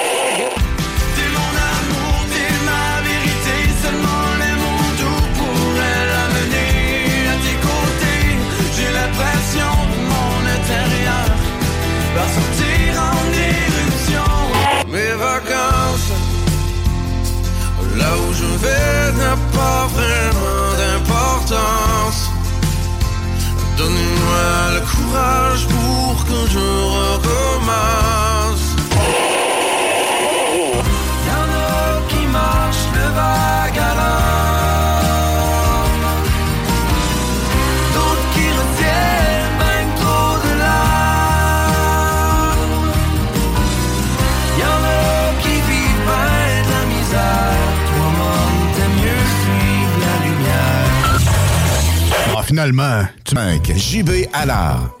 Courage pour que je recommence. Y'en a qui marchent le vague à l'âme D'autres qui retiennent même trop de larmes Y'en a qui vivent bien de la misère Toi, mon, t'aimes mieux suivre la lumière Ah, finalement, tu manques. JB Allard.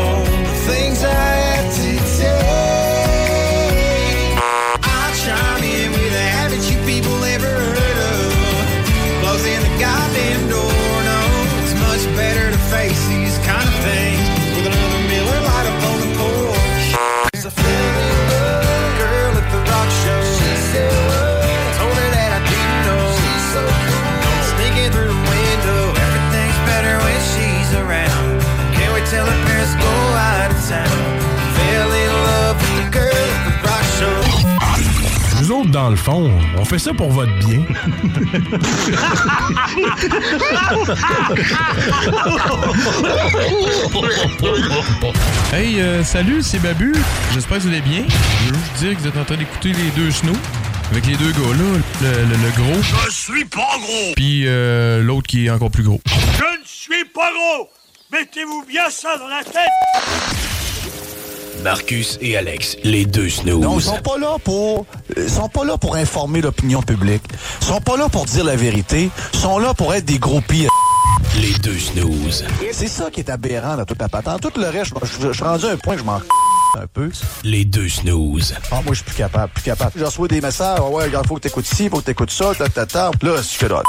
Nous autres, dans le fond, on fait ça pour votre bien. Hey, euh, salut, c'est Babu. J'espère que vous allez bien. Je veux juste dire que vous êtes en train d'écouter les deux snows. Avec les deux gars là, le, le- le gros, Je suis pas gros! puis euh, l'autre qui est encore plus gros. Je ne suis pas gros! Mettez-vous bien ça dans la tête! Marcus et Alex, les deux snooze. Non, ils sont pas là pour ils sont pas là pour informer l'opinion publique. Ils sont pas là pour dire la vérité, ils sont là pour être des gros pires. Les deux snooze. C'est ça qui est aberrant dans toute la patente. Tout le reste, je, suis rendu à un point que je m'en un peu. Les deux snooze. Ah, moi, je suis plus capable, plus capable. Je reçois des messages, ouais, regarde, faut que t'écoutes ci, faut que t'écoutes ça, ta, ta, ta. Là, c'est que là,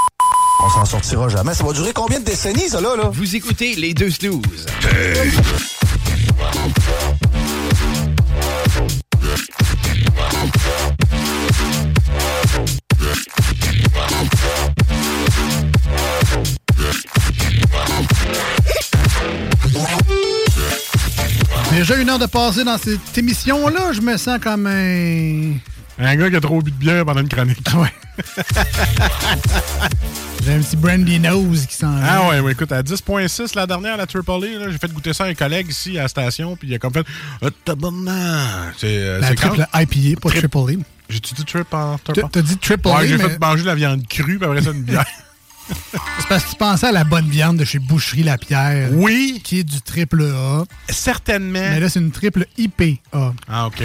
on s'en sortira jamais. Ça va durer combien de décennies, ça, là, là? Vous écoutez les deux snooze. Déjà une heure de passer dans cette émission-là, je me sens comme un... Un gars qui a trop bu de bière pendant une chronique. Ouais. <laughs> J'ai un petit brandy nose qui s'en Ah ouais, ouais, écoute, à 10.6 la dernière, la Triple A, là, j'ai fait goûter ça à un collègue ici à la station, puis il a comme fait Ah, tabarnak! C'est euh, La triple quand- IPA, pas Trip- triple A. J'ai-tu dit trip en T'as- t'as dit triple Ouais, A, j'ai mais- fait manger de la viande crue, puis après ça, une bière. <laughs> C'est parce que tu pensais à la bonne viande de chez Boucherie La Pierre. Oui. Qui est du triple A. Certainement. Mais là, c'est une triple IPA. Ah, OK.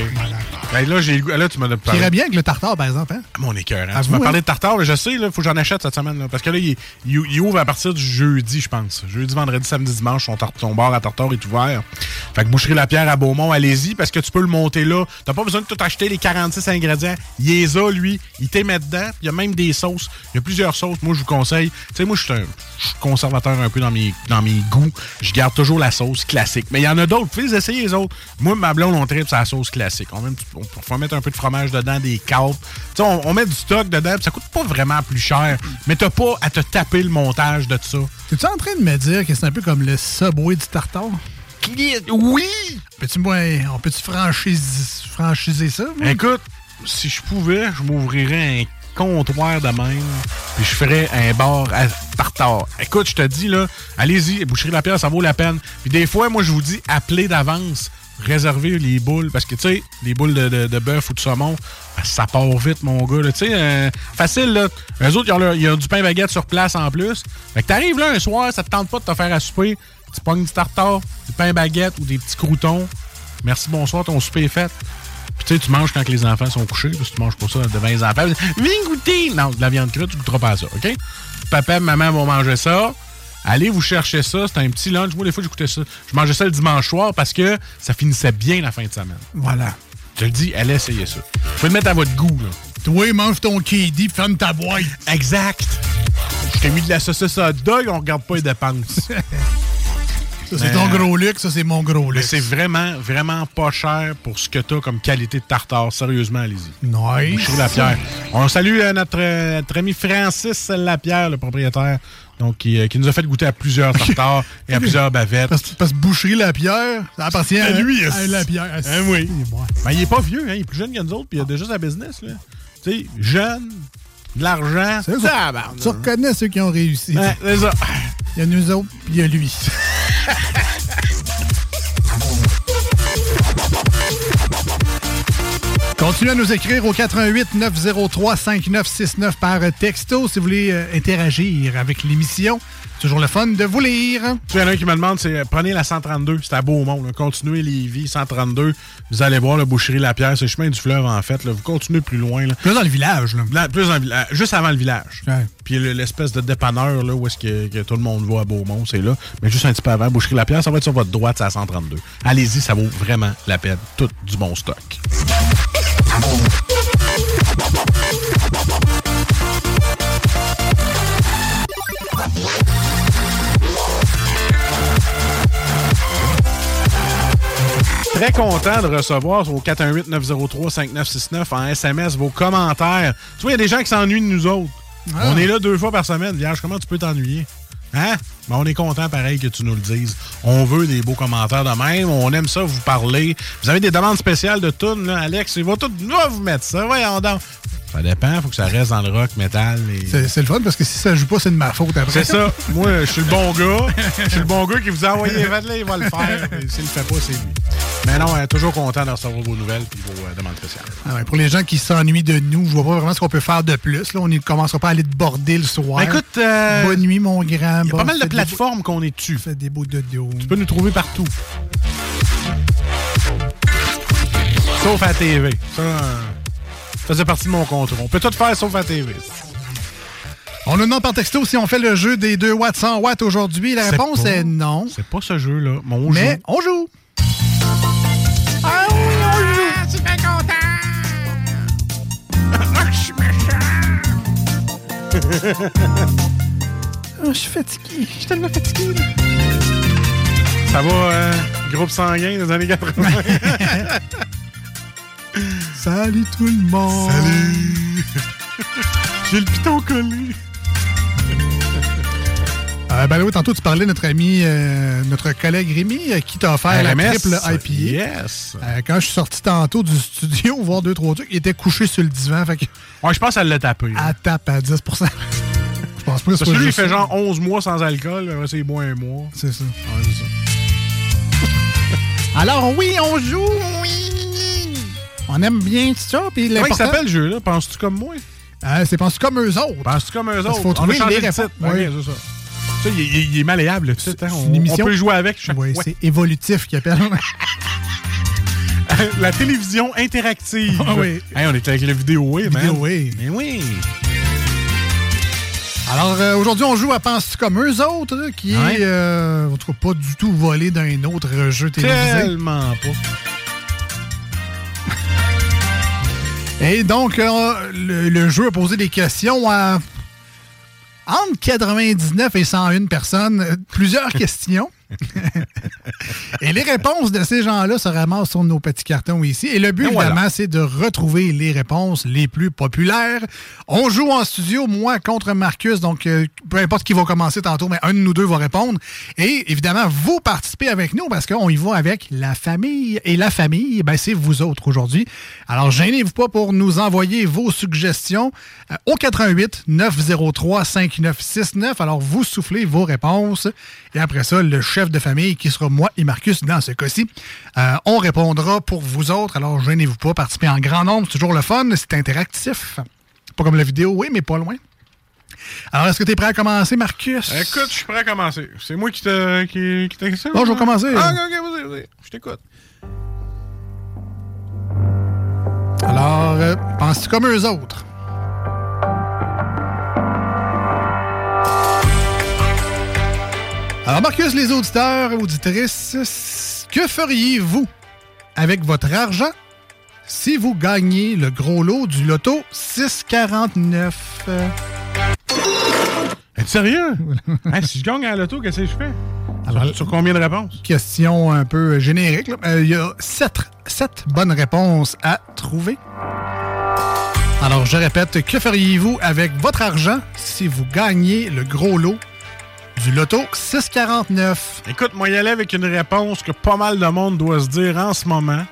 Ben, là, j'ai là, tu m'as Qui parlé. irait bien avec le tartare, par exemple. Hein? Mon écœur. À Tu m'as hein? parlé de tartare, je sais, il faut que j'en achète cette semaine. Là, parce que là, il, il- il ouvre à partir du jeudi, je pense. Jeudi, vendredi, samedi, dimanche, son, tar- son bar à tartare est ouvert. Fait que Boucherie La Pierre à Beaumont, allez-y, parce que tu peux le monter là. T'as pas besoin de tout acheter les 46 ingrédients. Il les a, lui. Il t'est met dedans. Il y a même des sauces. Il y a plusieurs sauces. Moi, je vous conseille. Tu sais, moi, je suis conservateur un peu dans mes, dans mes goûts. Je garde toujours la sauce classique. Mais il y en a d'autres. Vous pouvez les essayer, les autres. Moi, ma blonde, on tripe la sauce classique. On, met, on mettre un peu de fromage dedans, des câbles. Tu sais, on, on met du stock dedans, ça coûte pas vraiment plus cher. Mais t'as pas à te taper le montage de ça. T'es-tu en train de me dire que c'est un peu comme le Subway du tartare? Oui! Peux-tu, on peut-tu franchise- franchiser ça? moi? Écoute, si je pouvais, je m'ouvrirais un comptoir de même, puis je ferais un bar à tartare. Écoute, je te dis, là, allez-y, Boucherie La Pierre, ça vaut la peine. Puis des fois, moi, je vous dis, appelez d'avance, réservez les boules, parce que, tu sais, les boules de, bœuf ou de saumon, ben, ça part vite, mon gars. Tu sais, euh, facile, là. Eux autres, leur- ils ont du pain baguette sur place en plus. Fait que t'arrives là un soir, ça te tente pas de te faire à souper, tu pognes du tartare, du pain baguette ou des petits croutons. Merci, bonsoir, ton souper est fait. Tu sais, tu manges quand les enfants sont couchés, parce que tu manges pas ça devant les enfants. Viens goûter! Non, de la viande crue, tu goûteras pas à ça, OK? Papa et maman vont manger ça. Allez vous chercher ça. C'est un petit lunch. Moi, des fois, j'écoutais ça. Je mangeais ça le dimanche soir parce que ça finissait bien la fin de semaine. Voilà. Je te le dis, allez essayer ça. Vous pouvez le mettre à votre goût, là. Toi, mange ton KD, ferme ta boîte. Exact. Je t'ai mis de la saucisse hot dog, on regarde pas les dépenses. <laughs> Ça, c'est ton gros luxe, ça, c'est mon gros Mais luxe. c'est vraiment, vraiment pas cher pour ce que t'as comme qualité de tartare. Sérieusement, allez-y. Nice. Boucherie Lapierre. On salue euh, notre, euh, notre ami Francis Lapierre, le propriétaire, donc qui, euh, qui nous a fait goûter à plusieurs tartares et à plusieurs bavettes. Parce, parce que Boucherie Lapierre, ça appartient à, À lui, à Lapierre. Hein, oui. Ben, il est pas vieux, hein, il est plus jeune que nous autres, puis il a déjà sa business. Là. Tu sais, jeune, de l'argent. C'est ça. Tu reconnais ceux qui ont réussi. Ouais, c'est ça. Il y a nous autres, puis il y a lui. <laughs> Continuez à nous écrire au 88 903 5969 par texto si vous voulez euh, interagir avec l'émission. Toujours le fun de vous lire. Il y en a un qui me demande, c'est euh, prenez la 132, c'est à Beaumont. Là. Continuez Lévis, 132. Vous allez voir le Boucherie Lapierre, c'est le chemin du fleuve en fait. Là. Vous continuez plus loin. Là. Plus dans le village. Là. Plus dans le village, juste avant le village. Ouais. Puis le- l'espèce de dépanneur là, où est-ce que, que tout le monde va à Beaumont, c'est là. Mais juste un petit peu avant, Boucherie Lapierre, ça va être sur votre droite, c'est à 132. Allez-y, ça vaut vraiment la peine. Tout du bon stock. Très content de recevoir au 418-903-5969 en SMS vos commentaires. Tu vois, il y a des gens qui s'ennuient de nous autres. Ah. On est là deux fois par semaine. Vierge, comment tu peux t'ennuyer? Hein? Ben, on est content, pareil, que tu nous le dises. On veut des beaux commentaires de même. On aime ça vous parler. Vous avez des demandes spéciales de tunes, là, Alex? Il va tout va vous mettre ça. Voyons donc. Ça dépend. faut que ça reste dans le rock, métal. Et... C'est le fun parce que si ça joue pas, c'est de ma faute après. C'est ça. Moi, je suis le bon gars. <laughs> Je suis le bon gars qui vous a envoyé les il va le faire. <laughs> S'il le fait pas, c'est lui. Mais non, euh, toujours content de recevoir vos nouvelles et vos euh, demandes spéciales. Ah ouais, pour les gens qui s'ennuient de nous, je vois pas vraiment ce qu'on peut faire de plus. Là, on ne commencera pas à aller te border le soir. Ben, écoute, euh, bonne nuit, mon grand. Il y a pas mal de plateformes qu'on est dessus. Fais des beaux dodo. Tu peux nous trouver partout. Sauf à la TV. Ça, euh, ça faisait partie de mon contrôle. On peut tout faire sauf à la TV. On nous demande par texto si on fait le jeu des 2 watts 100 watts aujourd'hui. La réponse pas- est non. C'est pas ce jeu-là, mais on Mais joue. on joue. Méchant! <laughs> je suis fatigué. Je suis tellement fatigué, là. Ça va, euh, groupe sanguin des années 80. <laughs> Salut tout le monde. Salut. <laughs> J'ai le piton collé. Euh, ben oui, tantôt, tu parlais de notre ami, euh, notre collègue Rémi, euh, qui t'a offert la RMS, triple IPA. yes. Quand je suis sorti tantôt du studio, <laughs> voir deux, trois trucs, il était couché sur le divan. Fait que, Ouais, je pense qu'elle l'a tapé. là. à tape à 10% <laughs> Je pense pas que Parce c'est que pas lui, il fait ça. genre 11 mois sans alcool, c'est moins un mois. C'est ça. Ouais, c'est ça. <laughs> Alors oui, on joue. Oui. On aime bien ça. Puis Comment il s'appelle le jeu, là? Penses-tu comme moi? C'est penses-tu comme eux autres? Penses-tu comme eux autres? qu'il faut On trouver les le réponses. Ok, Oui. c'est ça. Ça, il, est- il est malléable, le titre. hein. On, une émission. on peut jouer avec chaque Oui, fois. c'est évolutif qui appelle. <laughs> <laughs> La télévision interactive. Ah oui. Hey, on était avec le vidéo, oui, man. Vidéo, oui. Mais oui. Alors euh, aujourd'hui, on joue à Penses-tu comme eux autres, là, qui Ouais. est, euh, en tout cas, pas du tout volé d'un autre jeu télévisé. Tellement pas. Et donc, euh, le, le jeu a posé des questions à entre 99 et 101 personnes, euh, plusieurs <laughs> questions. <laughs> et les réponses de ces gens-là se ramassent sur nos petits cartons ici. Et le but, Et voilà. évidemment, c'est de retrouver les réponses les plus populaires. On joue en studio, moi contre Marcus, donc euh, peu importe qui va commencer tantôt, mais un de nous deux va répondre. Et évidemment, vous participez avec nous parce qu'on y va avec la famille. Et la famille, ben, c'est vous autres aujourd'hui. Alors, gênez-vous pas pour nous envoyer vos suggestions euh, au 88 903 5969. Alors, vous soufflez vos réponses. Et après ça, le chef de famille, qui sera moi et Marcus dans ce cas-ci, euh, on répondra pour vous autres. Alors, gênez-vous pas, participez en grand nombre. C'est toujours le fun, c'est interactif. Pas comme la vidéo, oui, mais pas loin. Alors, est-ce que tu es prêt à commencer, Marcus? Écoute, je suis prêt à commencer. C'est moi qui t'a qui, je vais commencer. Ah, ok, ok, vas-y, vas-y. Je t'écoute. Alors, euh, penses-tu comme eux autres? Alors, Marcus, les auditeurs et auditrices, que feriez-vous avec votre argent si vous gagnez le gros lot du loto 649? Es-tu sérieux? <laughs> Si je gagne à la loto, qu'est-ce que je fais? sur, sur combien de réponses? Question un peu générique. Euh, Il y a sept, sept bonnes réponses à trouver. Alors, je répète, que feriez-vous avec votre argent si vous gagnez le gros lot du loto 649? Écoute, moi, y aller avec une réponse que pas mal de monde doit se dire en ce moment.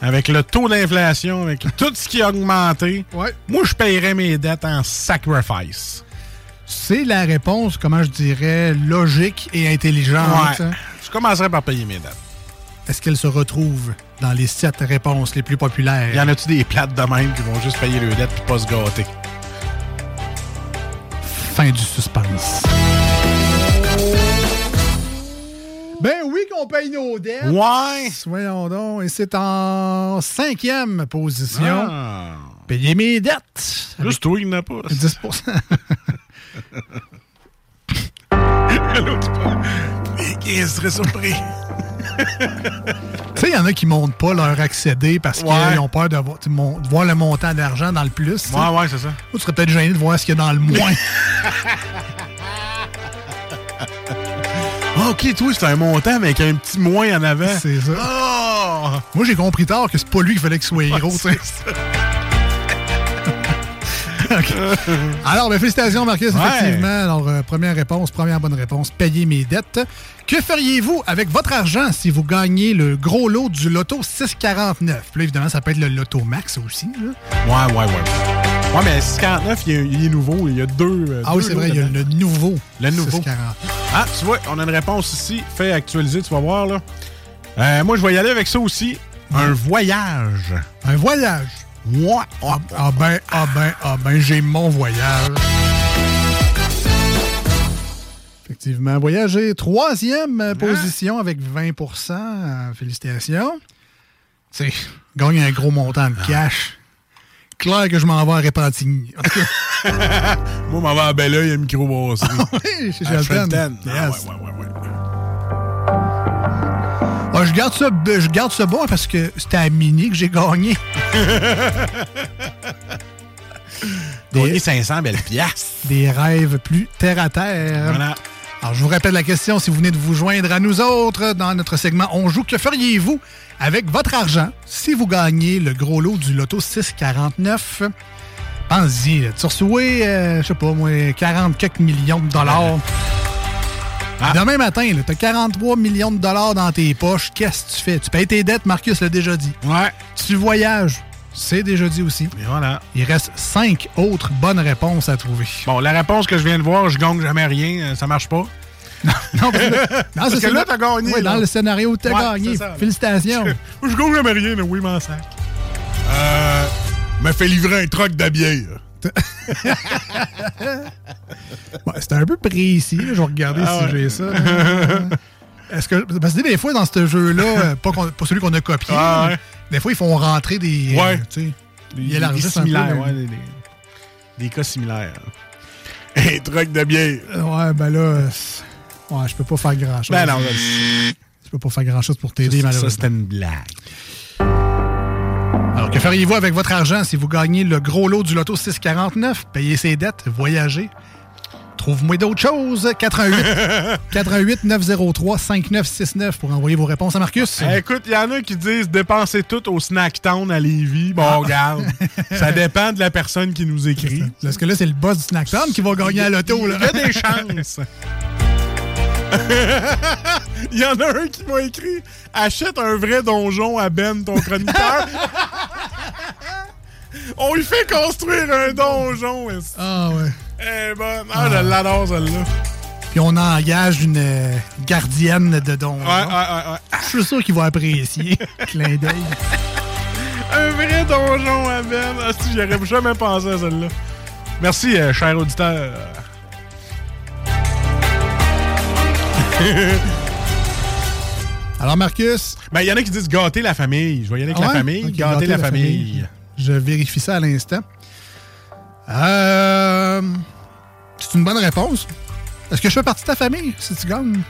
Avec le taux d'inflation, avec <laughs> tout ce qui a augmenté. Moi, je paierais mes dettes en sacrifice. C'est la réponse, comment je dirais, logique et intelligente. Ouais. Je commencerais par payer mes dettes. Est-ce qu'elle se retrouve dans les sept réponses les plus populaires? Y en a-tu des plates de même qui vont juste payer leurs dettes puis pas se gâter? Fin du suspense. Ben oui qu'on paye nos dettes. Ouais. Voyons donc. Et c'est en cinquième position. Ah. Payer mes dettes. Juste toi, il n'a pas. 10 L'autre. Il serait surpris? Tu sais, il y en a qui montent pas leur accédé parce qu'ils ont peur de de voir le montant d'argent dans le plus. Ouais, ouais, c'est ça. Ou tu serais peut-être gêné de voir ce qu'il y a dans le moins. <laughs> Ah, ok, toi, c'est un montant, mais avec un petit moins en avant. C'est ça. Oh! Moi, j'ai compris tard que c'est pas lui qu'il fallait qu'il soit héros. tu <laughs> Alors, ben, félicitations, Marcus, Ouais. effectivement. Alors, euh, première réponse, première bonne réponse, payer mes dettes. Que feriez-vous avec votre argent si vous gagnez le gros lot du loto 649? Puis là, évidemment, ça peut être le loto max aussi. là. Ouais, ouais, ouais. Ouais, mais 649, il, est- il est nouveau. Il y a deux. euh, Ah deux oui, c'est vrai, il y a le nouveau. Le nouveau. 649. Ah, tu vois, on a une réponse ici. Fait actualiser, tu vas voir, là. Euh, moi, je vais y aller avec ça aussi. Un voyage. Un voyage. Ouais. Ah, ah ben, ah ben, ah ben, j'ai mon voyage. Effectivement, voyager. Troisième euh, position avec 20% Euh, Félicitations. Tu sais, gagne un gros montant de cash. Clair que je m'en vais à cas, <laughs> Moi, m'en vais à Belleuil à microbrasserie. oui, chez Shelton. Ah, Yes. ouais, ouais, ouais, ouais. Je, garde ça, je garde ça bon parce que c'était à Mini que j'ai gagné. <laughs> Gagner 500 belles piastres. Des rêves plus terre à terre. Voilà. Alors, je vous rappelle la question si vous venez de vous joindre à nous autres dans notre segment On joue. Que feriez-vous avec votre argent si vous gagnez le gros lot du loto 649? Pensez-y, là. tu euh, je sais pas, moi, 40 quelques millions de dollars. <laughs> Demain matin, tu as 43 millions de dollars dans tes poches. Qu'est-ce que tu fais? Tu payes tes dettes, Marcus l'a déjà dit. Ouais. Tu voyages, c'est déjà dit aussi. Et voilà. Il reste cinq autres bonnes réponses à trouver. Bon, la réponse que je viens de voir, je gagne jamais rien, euh, ça marche pas. <laughs> Non, parce que, non, Parce que là, <laughs> t'as gagné, Oui, dans le scénario, t'as Ouais, gagné. ça. Félicitations. <laughs> Je gagne jamais rien, mais oui, m'en sac. Euh. Me fait livrer un troc de bière. C'était <laughs> un peu précis. Je vais regarder Ah si j'ai ça. Euh, <laughs> Est-ce que. Parce que des fois, dans ce jeu-là, euh, pas, celui qu'on a copié, Ah, ouais. des fois, ils font rentrer des. Ouais. euh, des similaires, ouais, des, des- des cas similaires. <laughs> Un troc de bière. Euh, Ouais, ben là. euh, Ouais, je peux pas faire grand-chose. Ben non, Je peux pas faire grand-chose pour t'aider, ça, malheureusement. c'était une blague. Alors, que feriez-vous avec votre argent si vous gagnez le gros lot du loto 649? Payer ses dettes, voyager? Trouve-moi d'autres choses. 88 88 903 5969 pour envoyer vos réponses à Marcus. Eh, écoute, il y en a qui disent dépenser tout au Snack Town à Lévis. Bon, regarde. ça <laughs> dépend de la personne qui nous écrit. Parce que là, c'est le boss du Snack Town qui va gagner à l'auto. Il y a des chances. <laughs> Il y en a un qui m'a écrit Achète un vrai donjon à Ben, ton chroniqueur. <laughs> On lui fait construire un donjon. Ah ouais. Eh ben, ah, je l'adore celle-là. Puis on engage une euh, gardienne de don. Ouais, ouais, ouais, ouais. Je suis sûr qu'il va apprécier. <laughs> Clin d'œil. Un vrai donjon à Ben. Ah, si, j'aurais jamais pensé à celle-là. Merci, euh, cher auditeur. <laughs> Alors, Marcus? Ben, il y en a qui disent gâter la famille. Je vais y aller avec Ah la famille. Gâter, la, famille. Je vérifie ça à l'instant. Euh, c'est une bonne réponse. Est-ce que je fais partie de ta famille si tu gagnes?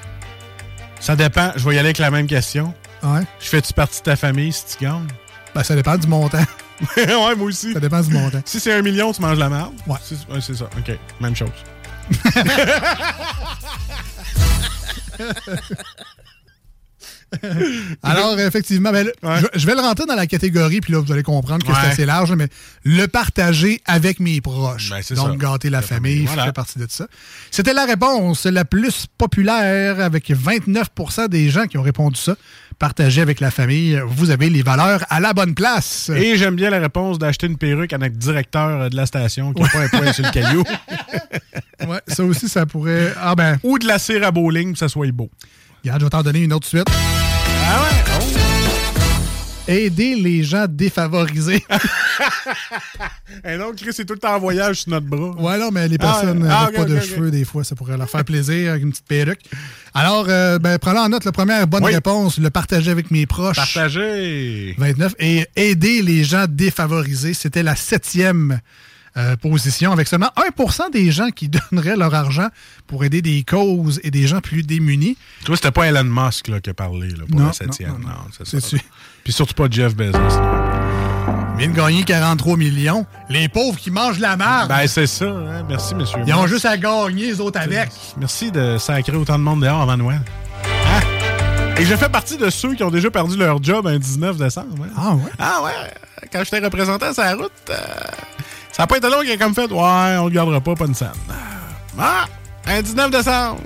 Ça dépend. Je vais y aller avec la même question. Ouais. Je fais-tu partie de ta famille si tu gagnes? Ben, ça dépend du montant. <laughs> ouais, moi aussi. Ça dépend du montant. Si c'est un million, tu manges la merde? Ouais. C'est ouais, c'est ça. OK. Même chose. <laughs> <laughs> Alors, effectivement, ben, je, je vais le rentrer dans la catégorie, puis là, vous allez comprendre que Ouais. c'est assez large, mais le partager avec mes proches. Ben, Donc, ça. gâter la, La famille, famille, voilà. fait partie de ça. C'était la réponse la plus populaire, avec 29% des gens qui ont répondu ça. Partager avec la famille, vous avez les valeurs à la bonne place. Et j'aime bien la réponse d'acheter une perruque à notre directeur de la station qui n'a pas un poing sur le caillou. <laughs> Ouais, ça aussi, ça pourrait. Ah ben. Ou de la cire à bowling, que ça soit beau. Regarde, je vais t'en donner une autre suite. Ah ouais? Aider les gens défavorisés. <laughs> Et donc, Chris, c'est tout le temps en voyage sur notre bras. Ouais, non, mais les Ah, personnes ah, avec pas de cheveux, des fois, ça pourrait leur faire plaisir avec une petite perruque. Alors, euh, ben, prends-le en note. La première bonne Oui. réponse, le partager avec mes proches. Partager. 29. Et aider les gens défavorisés, c'était la septième euh, position, avec seulement 1% des gens qui <laughs> donneraient leur argent pour aider des causes et des gens plus démunis. Tu vois, c'était pas Elon Musk là, qui a parlé là, pour Non, la septième. non, non, Non, c'est ça. Puis surtout pas Jeff Bezos. là. Ils viennent de gagner 43 millions. Les pauvres qui mangent la merde. Ben, c'est ça. hein. Merci, monsieur. Ils ont juste à gagner, les autres avec. Merci de sacrer autant de monde dehors avant Noël. Hein? Et je fais partie de ceux qui ont déjà perdu leur job un 19 décembre. hein. Ah ouais? Ah ouais? Quand j'étais représentant sur la route, euh, ça n'a pas été long qu'il a comme fait Ouais, on le gardera pas, pas une scène. Ah! Un 19 décembre!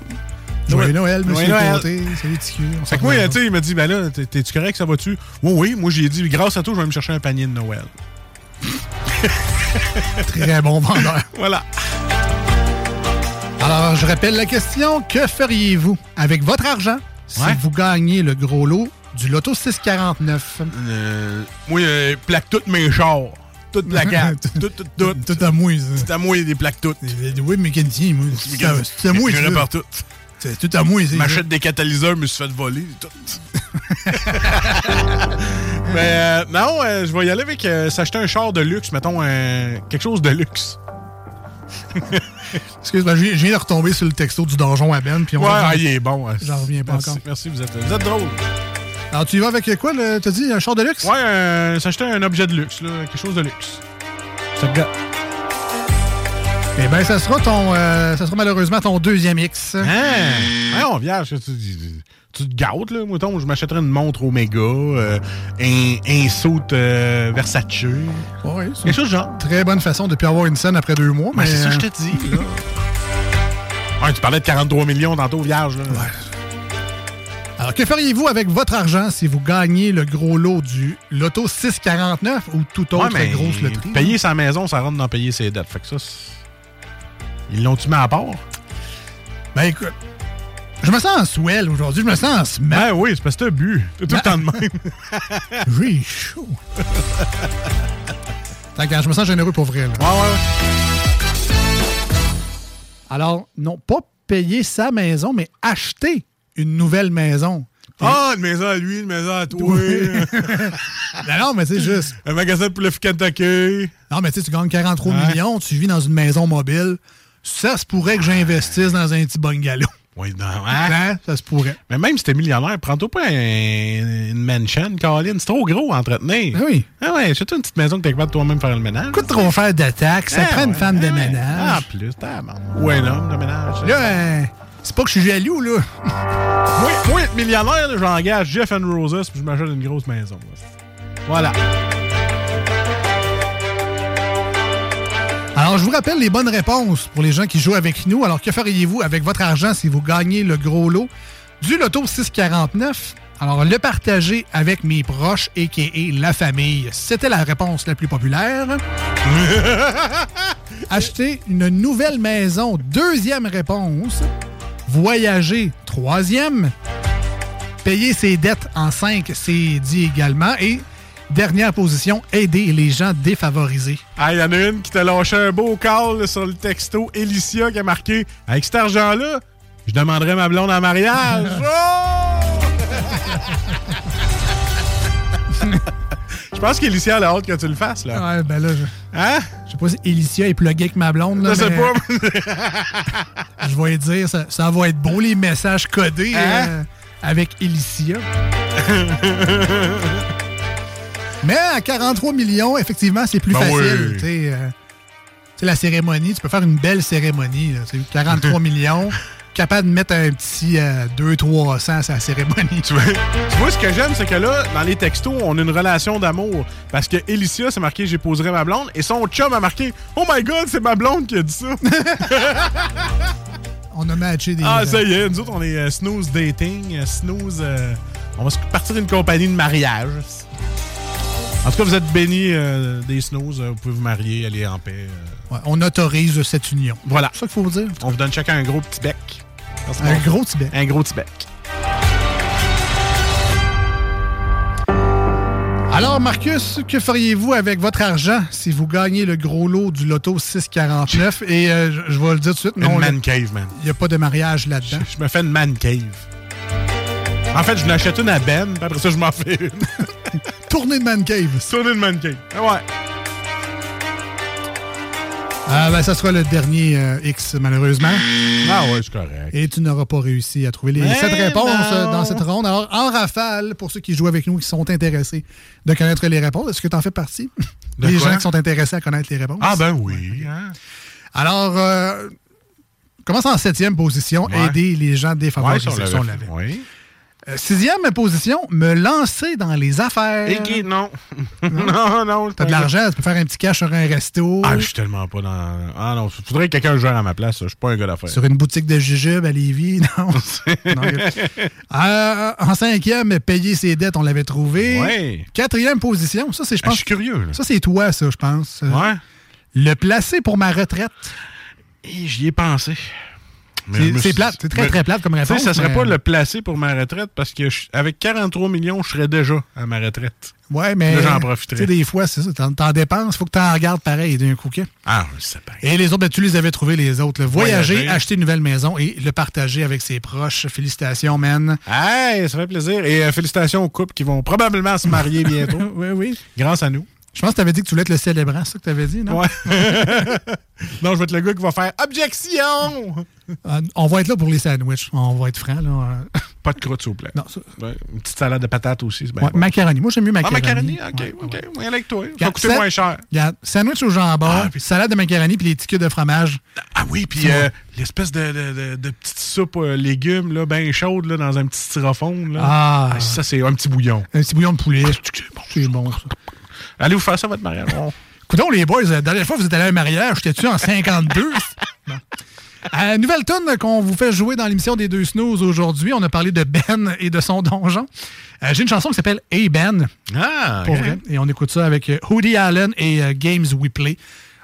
Joyeux Noël, monsieur. Côté. Salut, TQ. Fait que moi, tu sais, il m'a dit, ben là, t'es- t'es-tu correct, ça va-tu? Oui, oui. Moi, j'ai dit, grâce à toi, je vais me chercher un panier de Noël. <laughs> Très bon vendeur. <laughs> Voilà. Alors, je rappelle la question. Que feriez-vous avec votre argent si Ouais. vous gagnez le gros lot du Loto 649? Euh, moi, euh, plaque toutes mes chars. Toutes plaquettes. <laughs> toutes, toutes, toutes. Tout à moi, ça. C'est à moi, des plaques toutes. Oui, mécanicien, moi. C'est à- moi, Je ça. répare tout. C'est tout à moi, c'est M'achète des catalyseurs, je me suis fait voler. Tout. <laughs> Mais euh, non, euh, je vais y aller avec euh, s'acheter un char de luxe, mettons quelque chose de luxe. <laughs> Excuse-moi, je viens de retomber sur le texto du donjon à Ben. Puis on Ouais, va- ah, il est bon. hein. J'en reviens pas merci, encore. Merci, vous êtes, vous êtes drôle. Alors, tu y vas avec quoi, t'as dit, un char de luxe? Ouais, euh, s'acheter un objet de luxe, là, quelque chose de luxe. Ça te gâte. Eh bien, ça sera ton, euh, ça sera malheureusement ton deuxième X. Hein? Hein, on vierge, tu, te gâtes, là. Mouton, je m'achèterais une montre Omega, euh, un, un saut euh, Versace. Ouais, c'est Quelque chose genre. très bonne façon de plus avoir une scène après deux mois. Ben, mais c'est ça que je te dis, là. <laughs> Ouais, tu parlais de 43 millions tantôt, vierge, là. Alors, que feriez-vous avec votre argent si vous gagnez le gros lot du Loto 649 ou toute autre Ouais, grosse loterie? Payer sa maison, ça rentre dans payer ses dettes. Fait que ça, ils l'ont-tu mis à part? Ben, écoute, je me sens en swell aujourd'hui. Je me sens en semaine. Ben oui, c'est parce que t'as bu. Tout le temps de même. <laughs> J'ai chaud. Que, je me sens généreux pour vrai. là. Ouais, ouais. Alors, non, pas payer sa maison, mais acheter une nouvelle maison. Ah, une maison à lui, une maison à toi. <laughs> non, non, mais c'est juste. Un magasin de poulet Kentucky. Non, mais tu sais, tu gagnes 43 Ouais. millions, tu vis dans une maison mobile. Ça se pourrait que j'investisse dans un petit bungalow. Oui, non, <laughs> Hein? Ça se pourrait. Mais même si t'es millionnaire, prends-toi pas un- une mansion, Caroline. C'est trop gros à entretenir. Ah oui. Ah ouais, achète une petite maison que t'es capable de toi-même faire le ménage. Coûte trop faire de taxes. Ça Ah prend une femme de ah ouais. ménage. Ah, plus, t'as Ou un homme de ménage. Là, euh, c'est pas que je suis jaloux, là. <laughs> Moi, moi, être millionnaire, j'engage Jeff and Roses puis je m'achète une grosse maison. là. Voilà. Alors, je vous rappelle les bonnes réponses pour les gens qui jouent avec nous. Alors, que feriez-vous avec votre argent si vous gagnez le gros lot du Loto 649? Alors, le partager avec mes proches, a.k.a. la famille. C'était la réponse la plus populaire. <laughs> Acheter une nouvelle maison, deuxième réponse. Voyager, troisième. Payer ses dettes en cinq, c'est dit également. Et dernière position, aider les gens défavorisés. Ah, il y en a une qui t'a lâché un beau call sur le texto Elicia qui a marqué Avec cet argent-là, je demanderais ma blonde en mariage. <laughs> Oh! <laughs> Je pense qu'Elicia a hâte que tu le fasses, là. Ouais, ben là, je... Hein? Je sais pas si Elicia est pluguée avec ma blonde. Là, Je sais pas. je vais lui dire, ça, ça va être beau, les messages codés Hein? euh, avec Elicia. <laughs> mais à 43 millions, effectivement, c'est plus Ben facile. oui. Tu sais, euh, la cérémonie, tu peux faire une belle cérémonie. là. C'est 43 <laughs> millions, capable de mettre un petit 200-300 sur la cérémonie. Tu vois, tu vois, ce que j'aime, c'est que là, dans les textos, on a une relation d'amour. Parce que Elicia, c'est marqué J'épouserai ma blonde. Et son chum a marqué Oh my god, c'est ma blonde qui a dit ça. <laughs> On a matché des. ah, ça y est, nous autres, on est euh, Snooze Dating. euh, snooze. euh, on va partir d'une compagnie de mariage. En tout cas, vous êtes bénis euh, des Snooze. euh, vous pouvez vous marier, aller en paix. euh. Ouais, on autorise cette union. Voilà. C'est ça qu'il faut dire. On vous donne chacun un gros petit bec. Merci, Un gros petit bec. Un gros petit bec. Alors, Marcus, que feriez-vous avec votre argent si vous gagnez le gros lot du loto 649? Et euh, je, je vais le dire tout de suite, Une non, man le- cave, man. il n'y a pas de mariage là-dedans. Je me fais une man cave. En fait, je l'achète une à Ben, puis après ça, je m'en fais une. <laughs> Tournée de man cave. Tournée de man cave. Ah Ouais. Ah, ben, ça sera le dernier euh, X, malheureusement. Ah ouais, c'est correct. Et tu n'auras pas réussi à trouver les Mais sept réponses non. euh, dans cette ronde. Alors, en rafale, pour ceux qui jouent avec nous, qui sont intéressés de connaître les réponses, est-ce que tu en fais partie? De <laughs> les quoi? gens qui sont intéressés à connaître les réponses? Ah ben oui. Hein? Alors, euh, commence en septième position, Ouais. aider les gens défavorisés. Ouais, on on. Oui. Euh, sixième position, me lancer dans les affaires. Et qui, non. <laughs> non, non. T'as de l'argent, tu peux faire un petit cash sur un resto, Ah, je suis tellement pas dans. Ah non, faudrait que quelqu'un gère à ma place. Je suis pas un gars d'affaires. sur une boutique de jujube à Lévis. <laughs> Non. Non, <laughs> Euh, en cinquième, payer ses dettes, on l'avait trouvé. Ouais. Quatrième position, ça c'est, je Ah, pense. je suis curieux. Là. Ça c'est toi, ça, je pense. Euh, Ouais. Le placer pour ma retraite. Et j'y ai pensé. C'est- je plate, c'est très, très plate comme sais, réponse, ça serait mais- pas le placer pour ma retraite parce que je- avec 43 millions, je serais déjà à ma retraite. Ouais, mais. J'en Tu profiterais. sais, des fois, c'est ça. T'en, dépenses, faut que t'en regardes pareil d'un coup. Ah, c'est pas. Et les autres, ben, tu les avais trouvés, les autres. Voyager, Voyager. acheter une nouvelle maison et le partager avec ses proches. Félicitations, man. Hey, ça fait plaisir. Et euh, félicitations aux couples qui vont probablement se marier bientôt. <laughs> oui, oui. Grâce à nous. Je pense que tu avais dit que tu voulais être le célébrant, c'est ça que tu avais dit, non? Ouais. <laughs> non, je vais être le gars qui va faire Objection! Euh, on va être là pour les sandwichs. On va être franc, là. <laughs> Pas de croûte, s'il vous plaît. Non, ça- Ouais, une petite salade de patates aussi, ouais, bon. macaroni. Moi, j'aime mieux Ah, macaroni. macaroni? OK, Ouais, OK. ouais. Moi, avec toi. Ça va coûter moins cher. Regarde, sandwich au jambon, Ah, puis- salade de macaroni puis les cubes de fromage. Ah oui, puis euh, l'espèce de, de, de, de petite soupe euh, légumes, là, bien chaude, là, dans un petit styrofoam. Là. Ah. ça, c'est un petit bouillon. Un petit bouillon de poulet. C'est bon, ça. Allez vous faire ça, votre mariage. On- Écoutons, les boys, la dernière fois vous êtes allés à un mariage, j'étais-tu en 52? <laughs> Bon. Euh, nouvelle tonne qu'on vous fait jouer dans l'émission des deux snooze aujourd'hui. On a parlé de Ben et de son donjon. Euh, J'ai une chanson qui s'appelle Hey Ben. Ah, Pour vrai. Et on écoute ça avec euh, Hoodie Allen et euh, Games We Play.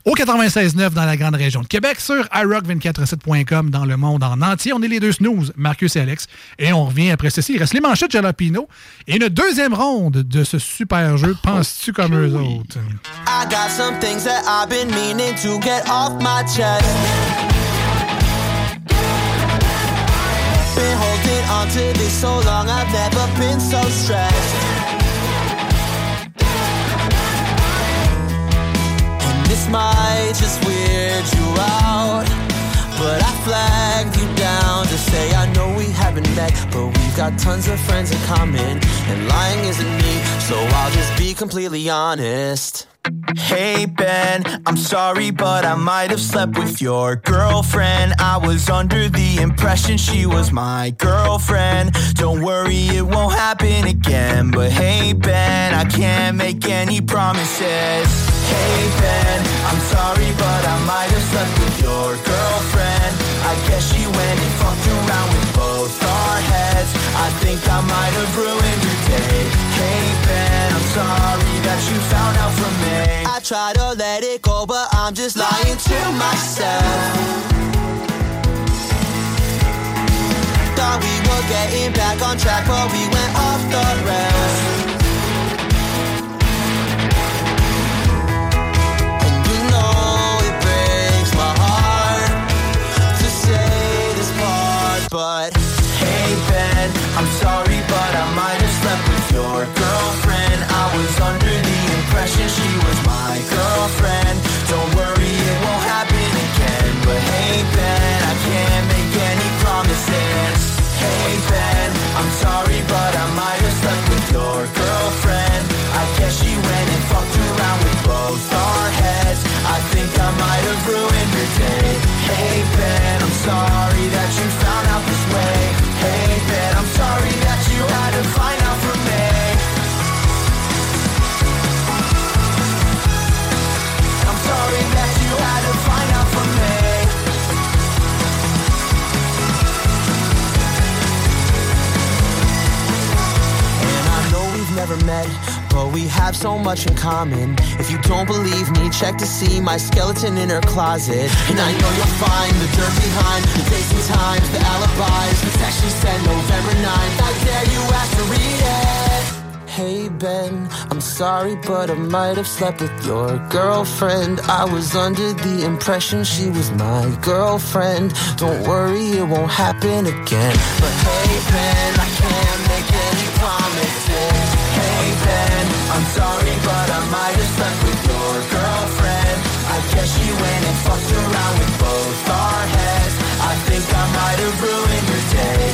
Au 96.9 dans la grande région de Québec, sur iRock247.com dans le monde en entier. On est les deux snooze, Marcus et Alex. Et on revient après ceci. Il reste les manchettes Jalapino et une deuxième ronde de ce super jeu. Penses-tu comme eux autres? I got some things that I've been meaning to get off my chest. Been holding on to this so long, I've never been so stressed. This might just weird you out. But I flagged you down to say I know we haven't met, but we've got tons of friends in common, and lying isn't me, so I'll just be completely honest. Hey Ben, I'm sorry, but I might have slept with your girlfriend. I was under the impression she was my girlfriend. Don't worry, it won't happen again. But hey Ben, I can't make any promises. Hey Ben, I'm sorry, but I might have slept with your girlfriend. I guess she went and fucked around with both our heads. I think I might have ruined your day. Hey Ben, I'm sorry that you found out from me. I try to let it go, but I'm just lying to myself. Thought we were getting back on track, but we went off the rails. have ruined your day. Hey Ben, I'm sorry that you found out this way. Hey Ben, I'm sorry that you had to find out from me. I'm sorry that you had to find out from me. And I know we've never met but we have so much in common. If you don't believe me, check to see my skeleton in her closet. And I know you'll find the dirt behind the dates times, the alibis. Text she sent November 9th. I dare you ask to read it. Hey Ben, I'm sorry, but I might have slept with your girlfriend. I was under the impression she was my girlfriend. Don't worry, it won't happen again. But hey Ben, I can't make any promises. I'm sorry, but I might have slept with your girlfriend. I guess she went and fucked around with both our heads. I think I might have ruined your day.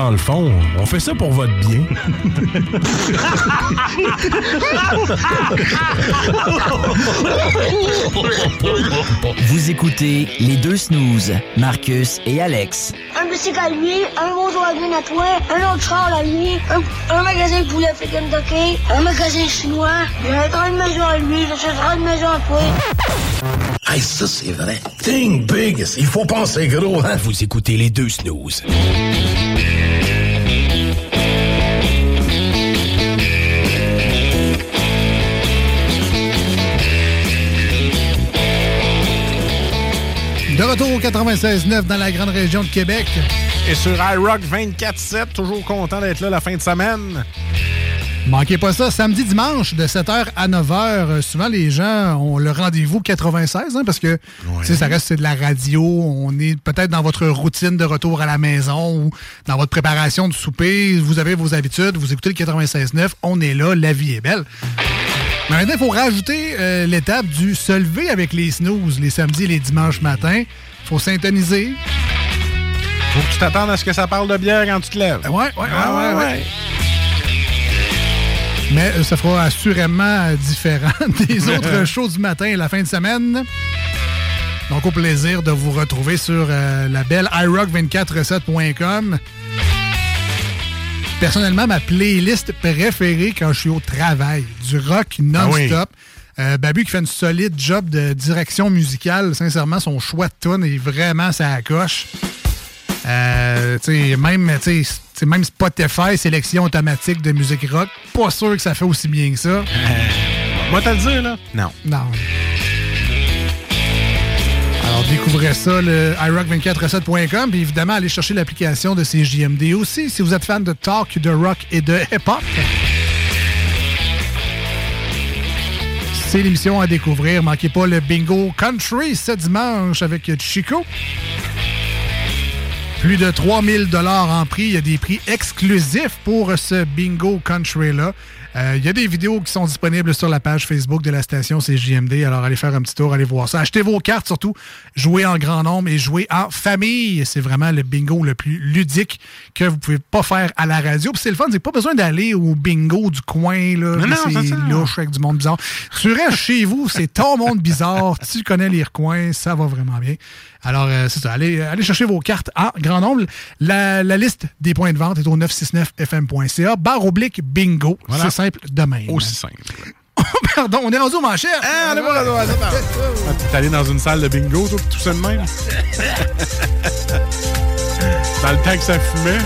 Dans le fond, on fait ça pour votre bien. Vous écoutez les deux snooze, Marcus et Alex. Un bicycle à lui, un Volkswagen à toi, un autre char à lui, un, un magasin de poulet à Kentucky, un magasin chinois, y a une maison à lui, j'achèterai une maison à toi. Hey, ça, c'est vrai. Think big. Il faut penser gros, hein? Vous écoutez les deux snooze. Retour au 96.9 dans la grande région de Québec. Et sur iRock 24-7, toujours content d'être là la fin de semaine. Manquez pas ça, samedi, dimanche, de 7h à 9h. euh, souvent, les gens ont le rendez-vous 96, hein, parce que ça reste c'est de la radio. On est peut-être dans votre routine de retour à la maison ou dans votre préparation du souper. Vous avez vos habitudes, vous écoutez le 96.9. On est là, la vie est belle. Mais maintenant, il faut rajouter euh, l'étape du se lever avec les snooze les samedis et les dimanches matins. faut syntoniser. Faut que tu t'attendes à ce que ça parle de bière quand tu te lèves. Ouais, ouais, Ah, ouais, ouais, ouais. Mais euh, ça fera assurément différent <laughs> des <laughs> autres shows du matin et la fin de semaine. Donc, au plaisir de vous retrouver sur euh, la belle iRock247.com. Personnellement, ma playlist préférée quand je suis au travail, du rock non-stop. Euh, Babu qui fait une solide job de direction musicale. Sincèrement, son choix de tune est vraiment ça coche. Euh, même, Spotify, sélection automatique de musique rock, pas sûr que ça fait aussi bien que ça. Moi, te le dire, là? Non. Non. Découvrez ça, le iRock247.com, puis évidemment, allez chercher l'application de CJMD aussi, si vous êtes fan de talk, de rock et de hip-hop. C'est l'émission à découvrir. Manquez pas le bingo country ce dimanche avec Chico. Plus de 3000 dollars en prix. Il y a des prix exclusifs pour ce bingo country-là. Euh, Il y a des vidéos qui sont disponibles sur la page Facebook de la station CJMD. Alors, allez faire un petit tour, allez voir ça. Achetez vos cartes, surtout. Jouez en grand nombre et jouez en famille. C'est vraiment le bingo le plus ludique que vous pouvez pas faire à la radio. Puis c'est le fun, c'est pas besoin d'aller au bingo du coin, là. Non, c'est louche avec du monde bizarre. Tu restes chez vous, c'est ton monde bizarre. Tu connais les recoins, ça va vraiment bien. Alors, euh, c'est ça. Allez, allez chercher vos cartes en grand nombre. La, la liste des points de vente est au 969fm.ca. Barre oblique bingo. Voilà. C'est simple de même. Aussi simple. <laughs> Pardon, on est rendu aux manchettes. Ah, on est pas rendu aux manchettes. Ah, T'es allé dans une salle de bingo, toi, tout ça de même? <laughs> dans le temps que ça fumait?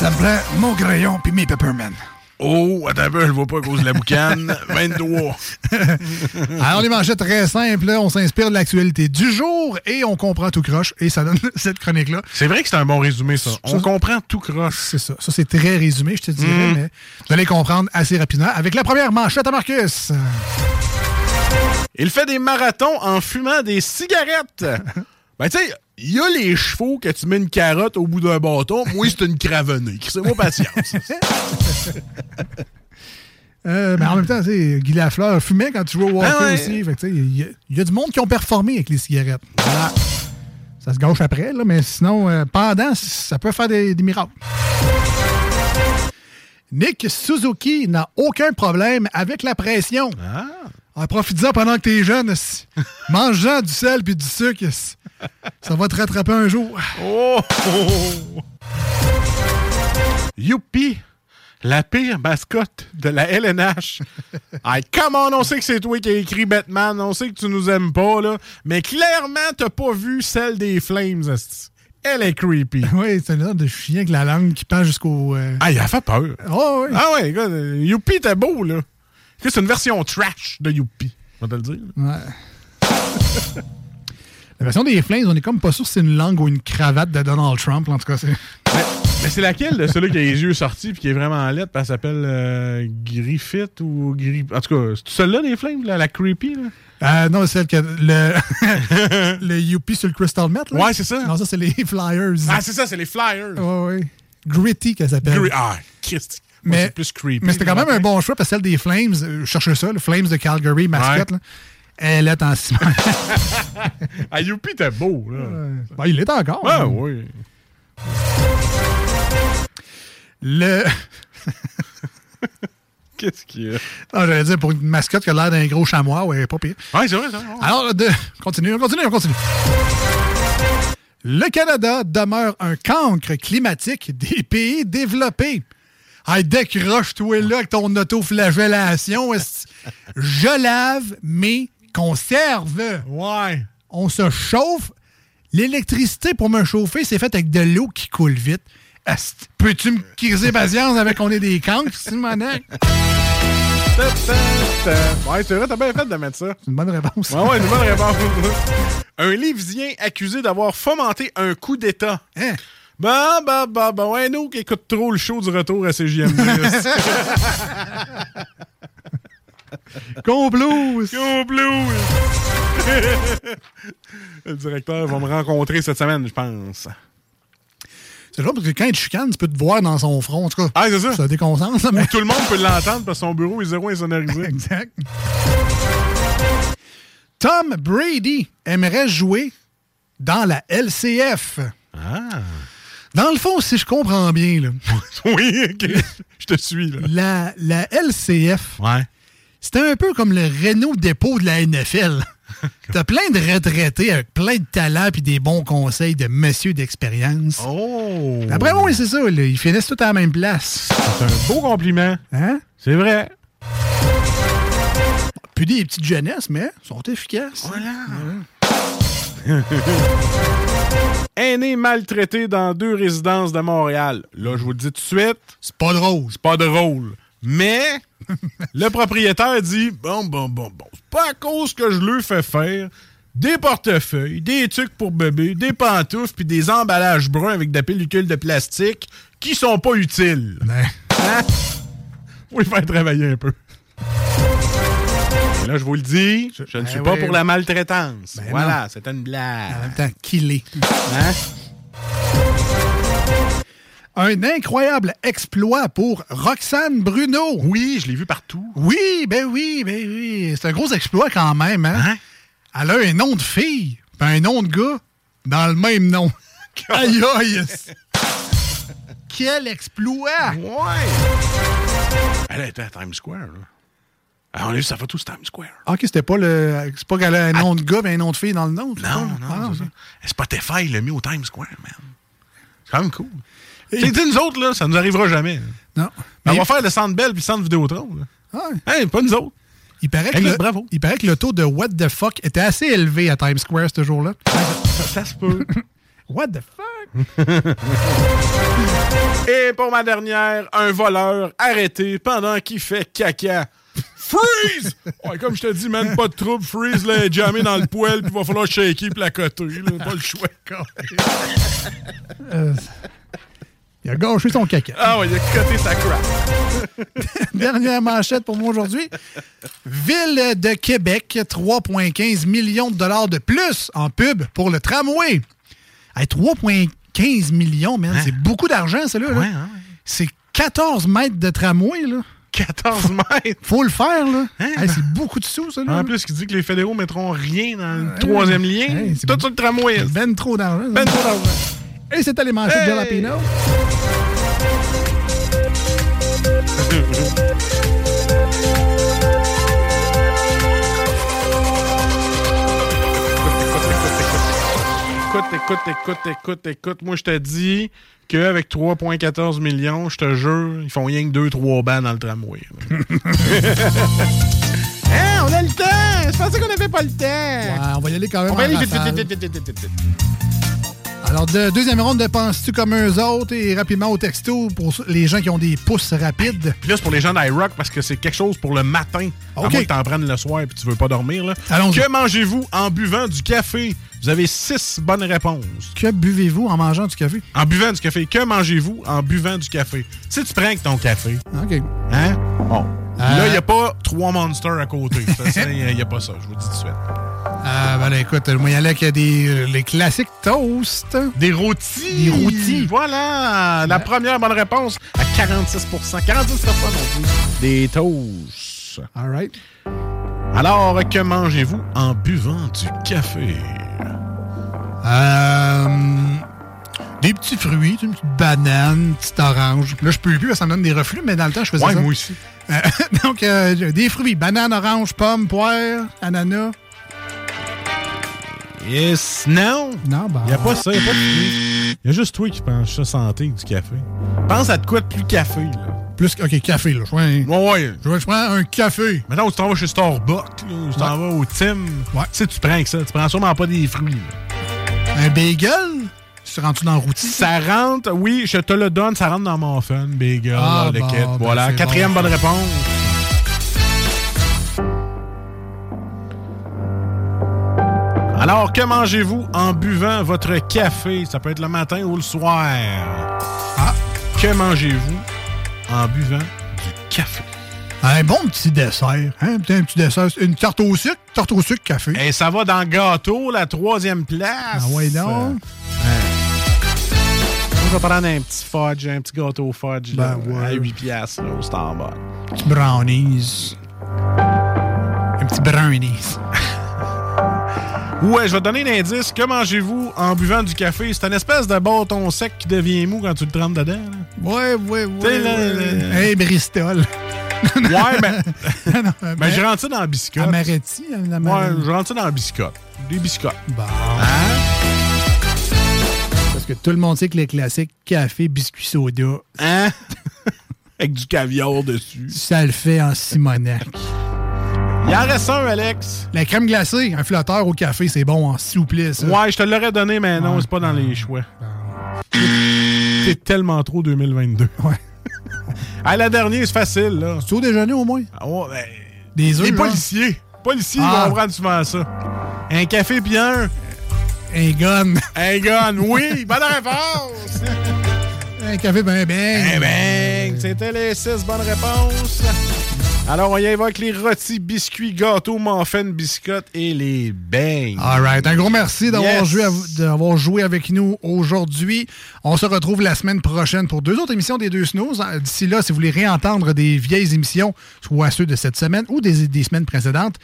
Ça me prend mon crayon puis mes peppermint. Oh, attends un peu, je le vois pas à cause de la boucane. <laughs> 23. Alors, les manchettes très simples, on s'inspire de l'actualité du jour et on comprend tout croche. Et ça donne <laughs> cette chronique-là. C'est vrai que c'est un bon résumé, ça. On comprend tout croche. C'est ça. Ça, c'est très résumé, je te dirais, Mhm. mais vous allez comprendre assez rapidement avec la première manchette à Marcus. Il fait des marathons en fumant des cigarettes. <laughs> ben, tu sais, il y a les chevaux que tu mets une carotte au bout d'un bâton. Moi, c'est une cravonnée. C'est moi patience. <laughs> Euh, mais en même temps, tu sais, Guy Lafleur fumait quand tu jouais au hockey Ah ouais. aussi. Il y, a- il y a du monde qui ont performé avec les cigarettes. Voilà. Ça se gâche après, là, mais sinon, euh, pendant, ça peut faire des, des miracles. Nick Suzuki n'a aucun problème avec la pression. Ah. Profite-en pendant que t'es jeune. Mange-en du sel puis du sucre. Ça va te rattraper un jour. Oh! Youpi! La pire mascotte de la LNH. Hey, come on, on sait que c'est toi qui as écrit Batman, on sait que tu nous aimes pas, là, mais clairement, t'as pas vu celle des Flames. Elle est creepy. <laughs> Oui, c'est une sorte de chien avec la langue qui pend jusqu'au. euh, Ah, il a fait peur. Oh, oui. Ah ouais, écoute, euh, Youpi était beau, là. C'est une version trash de Youpi, on va te le dire. Ouais. <laughs> La version des Flames, on est comme pas sûr si c'est une langue ou une cravate de Donald Trump. En tout cas, c'est. Mais c'est laquelle de celui qui a les yeux sortis puis qui est vraiment lettre, puis elle s'appelle euh, Griffith ou Gri... En tout cas, c'est celle-là des Flames, là, la creepy, là? Euh, non, c'est celle que le, <laughs> le Youpi sur le Crystal Met. Là. Ouais, c'est ça. Non, ça, c'est les Flyers. Ah, c'est ça, c'est les Flyers. Ouais, ouais. Gritty, qu'elle s'appelle. Gri- Ah, Christ. Moi, Mais, c'est plus creepy. mais c'était quand même un bon choix parce que celle des Flames, euh, cherchez ça, le Flames de Calgary, mascotte, Ouais. là, elle est en ciment. <laughs> Ah, Youpi, t'es beau, là. Ben, il est encore. Ah, hein. oui. Le. <laughs> Qu'est-ce qu'il y a? Non, Ah, j'allais dire pour une mascotte qui a l'air d'un gros chamois, ouais, pas pire. Ouais, c'est vrai, ça. Alors, de... continue, on continue, on continue. Le Canada demeure un cancre climatique des pays développés. Hey, décroche-toi là avec ton autoflagellation. Je lave mes conserves. Ouais. On se chauffe. L'électricité pour me chauffer, c'est fait avec de l'eau qui coule vite. Peux-tu me criser patience avec qu'on est des cancres, Simonac? Ouais, c'est vrai, t'as bien fait de mettre ça. C'est une bonne réponse. Ouais, ouais, une bonne réponse. un Lévisien accusé d'avoir fomenté un coup d'État. Hein? Bah, bah, bah, bah, ouais, nous qui écoute trop le show du retour à CJMD. <laughs> Complot! Complot! <laughs> le directeur va me rencontrer cette semaine, je pense. C'est drôle parce que quand il te chicane, tu peux te voir dans son front. En tout cas, Ah, c'est ça. ça déconcentre. ça, mais... Tout le monde peut l'entendre parce que son bureau est zéro insonorisé. <laughs> exact. Tom Brady aimerait jouer dans la LCF. Ah. Dans le fond, si je comprends bien, là, <laughs> oui, ok. Je te suis, là. la, la LCF, Ouais. C'était un peu comme le Renault dépôt de la NFL. <laughs> T'as plein de retraités avec plein de talents puis des bons conseils de monsieur d'expérience. Oh! Après, oui, c'est ça. là, ils finissent tous à la même place. C'est un beau compliment. Hein? C'est vrai. Puis des petites jeunesses, mais sont efficaces. <laughs> Aîné maltraité dans deux résidences de Montréal. Là, je vous le dis tout de suite. C'est pas drôle. C'est pas drôle. Mais <laughs> le propriétaire dit Bon, bon, bon, bon. C'est pas à cause que je lui fais faire des portefeuilles, des trucs pour bébé, des pantoufles, puis des emballages bruns avec des pellicules de plastique qui sont pas utiles. Ben. Hein? Les faire travailler un peu. Et là, je vous le dis, je ne suis Ben pas oui. pour la maltraitance. Ben voilà, c'était une blague. En même temps, qu'il est. Hein? Un incroyable exploit pour Roxane Bruno. Oui, je l'ai vu partout. Oui, ben oui, ben oui. C'est un gros exploit quand même, hein? Elle a un nom de fille, puis un nom de gars dans le même nom. <laughs> aïe, aïe! <laughs> Quel exploit! Ouais! Elle était à Times Square, là. Ah, on a vu sa photo sur Times Square. Ah, OK, c'était pas le. C'est pas qu'elle a un nom de gars et un nom de fille dans le nom. c'est Non, pas- non, Ah, c'est ça. Spotify l'a mis au Times Square, man. C'est quand même cool. <laughs> Sais, nous autres, là, ça nous arrivera jamais. Non. On va faire le centre Bell puis le centre Vidéotron. Là. Hey, pas nous autres. Il paraît, que Hey, le, bravo. il paraît que le taux de what the fuck était assez élevé à Times Square ce jour-là. Ça, ça se peut. <laughs> what the fuck? <laughs> Et pour ma dernière, un voleur arrêté pendant qu'il fait caca. Freeze! Ouais, comme je te dis, man, pas de trouble. Freeze, là, jamais dans le poêle, puis il va falloir shaker puis la coter. là. Pas le choix. Euh, il a gâché son caca. Ah ouais, il a coté sa crap. <laughs> Dernière manchette pour moi aujourd'hui. Ville de Québec, 3,15 millions de dollars de plus en pub pour le tramway. Hey, 3,15 millions, man, c'est beaucoup d'argent, ça, là. là. C'est 14 mètres de tramway, là. 14 mètres? Faut le faire, là. Hey, c'est beaucoup de sous, ça, là. En plus, il dit que les fédéraux mettront rien dans le troisième lien. Hey, c'est Tout sur le tramway. Ben trop d'argent. Ben trop d'argent. Et c'était les manchettes Hey! de Jalapino. Écoute, écoute, écoute, écoute, écoute. Moi, je te dis qu'avec 3,14 millions, je te jure, ils font rien que 2-3 bancs dans le tramway. <laughs> hein, on a le temps! Je pensais qu'on n'avait pas le temps! Ouais, on va y aller quand même. On va en aller vite, vite, rafale. vite, vite, vite, vite, vite. Alors, de, deuxième ronde de Penses-tu comme eux autres? Et rapidement au texto pour les gens qui ont des pouces rapides. Puis là, c'est pour les gens d'iRock parce que c'est quelque chose pour le matin. À OK. moins que t'en prennes le soir et tu veux pas dormir. Là. Allons-y. Que mangez-vous en buvant du café? Vous avez six bonnes réponses. Que buvez-vous en mangeant du café? En buvant du café. Que mangez-vous en buvant du café? Si tu prends avec ton café, OK. hein? Bon. Euh. Là, il n'y a pas trois monsters à côté. Il n'y a, pas ça, je vous le dis tout de suite. Ah, ben là, écoute, moi, il y a des, euh, les classiques toasts. Des rôtis. Des rôtis. Voilà. La première bonne réponse à 46% 46 non plus. Des toasts. All right. Alors, que mangez-vous en buvant du café? Euh, des petits fruits, une petite banane, une petite orange. Là, je peux plus, ça me donne des reflux, mais dans le temps, je faisais Ouais, ça. moi aussi. Euh, <laughs> donc, euh, des fruits, banane, orange, pomme, poire, ananas. Yes, non. Non, ben. Il n'y a pas ça, il n'y a pas de fruits. Il y a juste toi qui penses ça santé du café. Pense à de quoi de plus café, là. Plus, OK, café, là. Je prends un, Ouais, ouais. je, je prends un café. Maintenant, tu t'en vas chez Starbucks, là, tu t'en vas au Tim. Ouais. Tu sais, tu prends avec ça. Tu prends sûrement pas des fruits, là. Un bagel? Tu rentres dans routier? Ça rentre, oui, je te le donne, ça rentre dans mon fun, bagel, Ah, le bon, kit. ben, voilà, quatrième bon. bonne réponse. Alors, que mangez-vous en buvant votre café? Ça peut être le matin ou le soir. Ah. Que mangez-vous en buvant du café? Un bon petit dessert. Hein? Putain, Un petit dessert. Une tarte au sucre. Tarte au sucre, café. Et ça va dans le gâteau, la troisième place. Ah ouais, donc. On va prendre un petit fudge, un petit gâteau fudge là, Ben ouais. à 8 piastres là, au Starbucks. petit brownies. Un petit brownies. <laughs> Ouais, je vais te donner un indice. Que mangez-vous en buvant du café? C'est une espèce de bâton sec qui devient mou quand tu le trempes dedans. là. Ouais, ouais, ouais. Là, ouais. là- Hey, Bristol. <laughs> Ouais, mais. non, mais je rentre ça dans la biscotte. Amaretti. Ouais, Amaretti. je rentre ça dans la biscotte. Des biscottes. Bon. Hein? Parce que tout le monde sait que les classiques café, biscuit, soda, Hein? <laughs> Avec du caviar dessus. ça le fait en Simonac. Il en reste un, Alex. La crème glacée, un flotteur au café, c'est bon en souplé, ça. Ouais, je te l'aurais donné, mais non, c'est pas dans les choix. C'est tellement trop 2022. Ouais. <laughs> Ah, la dernière, c'est facile, là. C'est au déjeuner au moins? Ah ouais, ben, Des œufs. Les genre? policiers. Policiers, Ah. ils vont prendre souvent ça. Un café puis un. Un gun. Un gun, oui. Bonne réponse. Un café ben ben. Eh ben, c'était les six bonnes réponses. Alors, on y va avec les rôtis, biscuits, gâteaux, muffins, biscottes et les beignes. All right. Un gros merci d'avoir Yes. joué, d'avoir joué avec nous aujourd'hui. On se retrouve la semaine prochaine pour deux autres émissions des deux snooze. D'ici là, si vous voulez réentendre des vieilles émissions, soit ceux de cette semaine ou des, des semaines précédentes,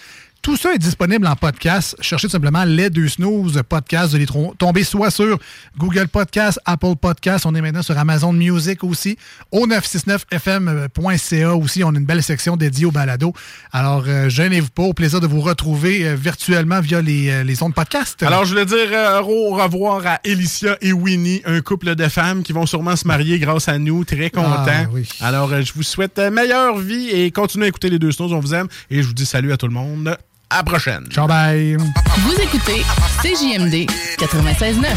tout ça est disponible en podcast. Cherchez tout simplement les deux snooze podcast. Vous allez tomber soit sur Google Podcast, Apple Podcast. On est maintenant sur Amazon Music aussi. Au 969fm.ca aussi, on a une belle section dédiée au balado. Alors, euh, gênez-vous pas. Au plaisir de vous retrouver euh, virtuellement via les, euh, les ondes podcast. Alors, je voulais dire euh, au revoir à Alicia et Winnie, un couple de femmes qui vont sûrement se marier grâce à nous. Très contents. Ah, oui. Alors, je vous souhaite meilleure vie et continuez à écouter les deux snows. On vous aime. Et je vous dis salut à tout le monde. À la prochaine. Ciao, bye. Vous écoutez CJMD 96.9.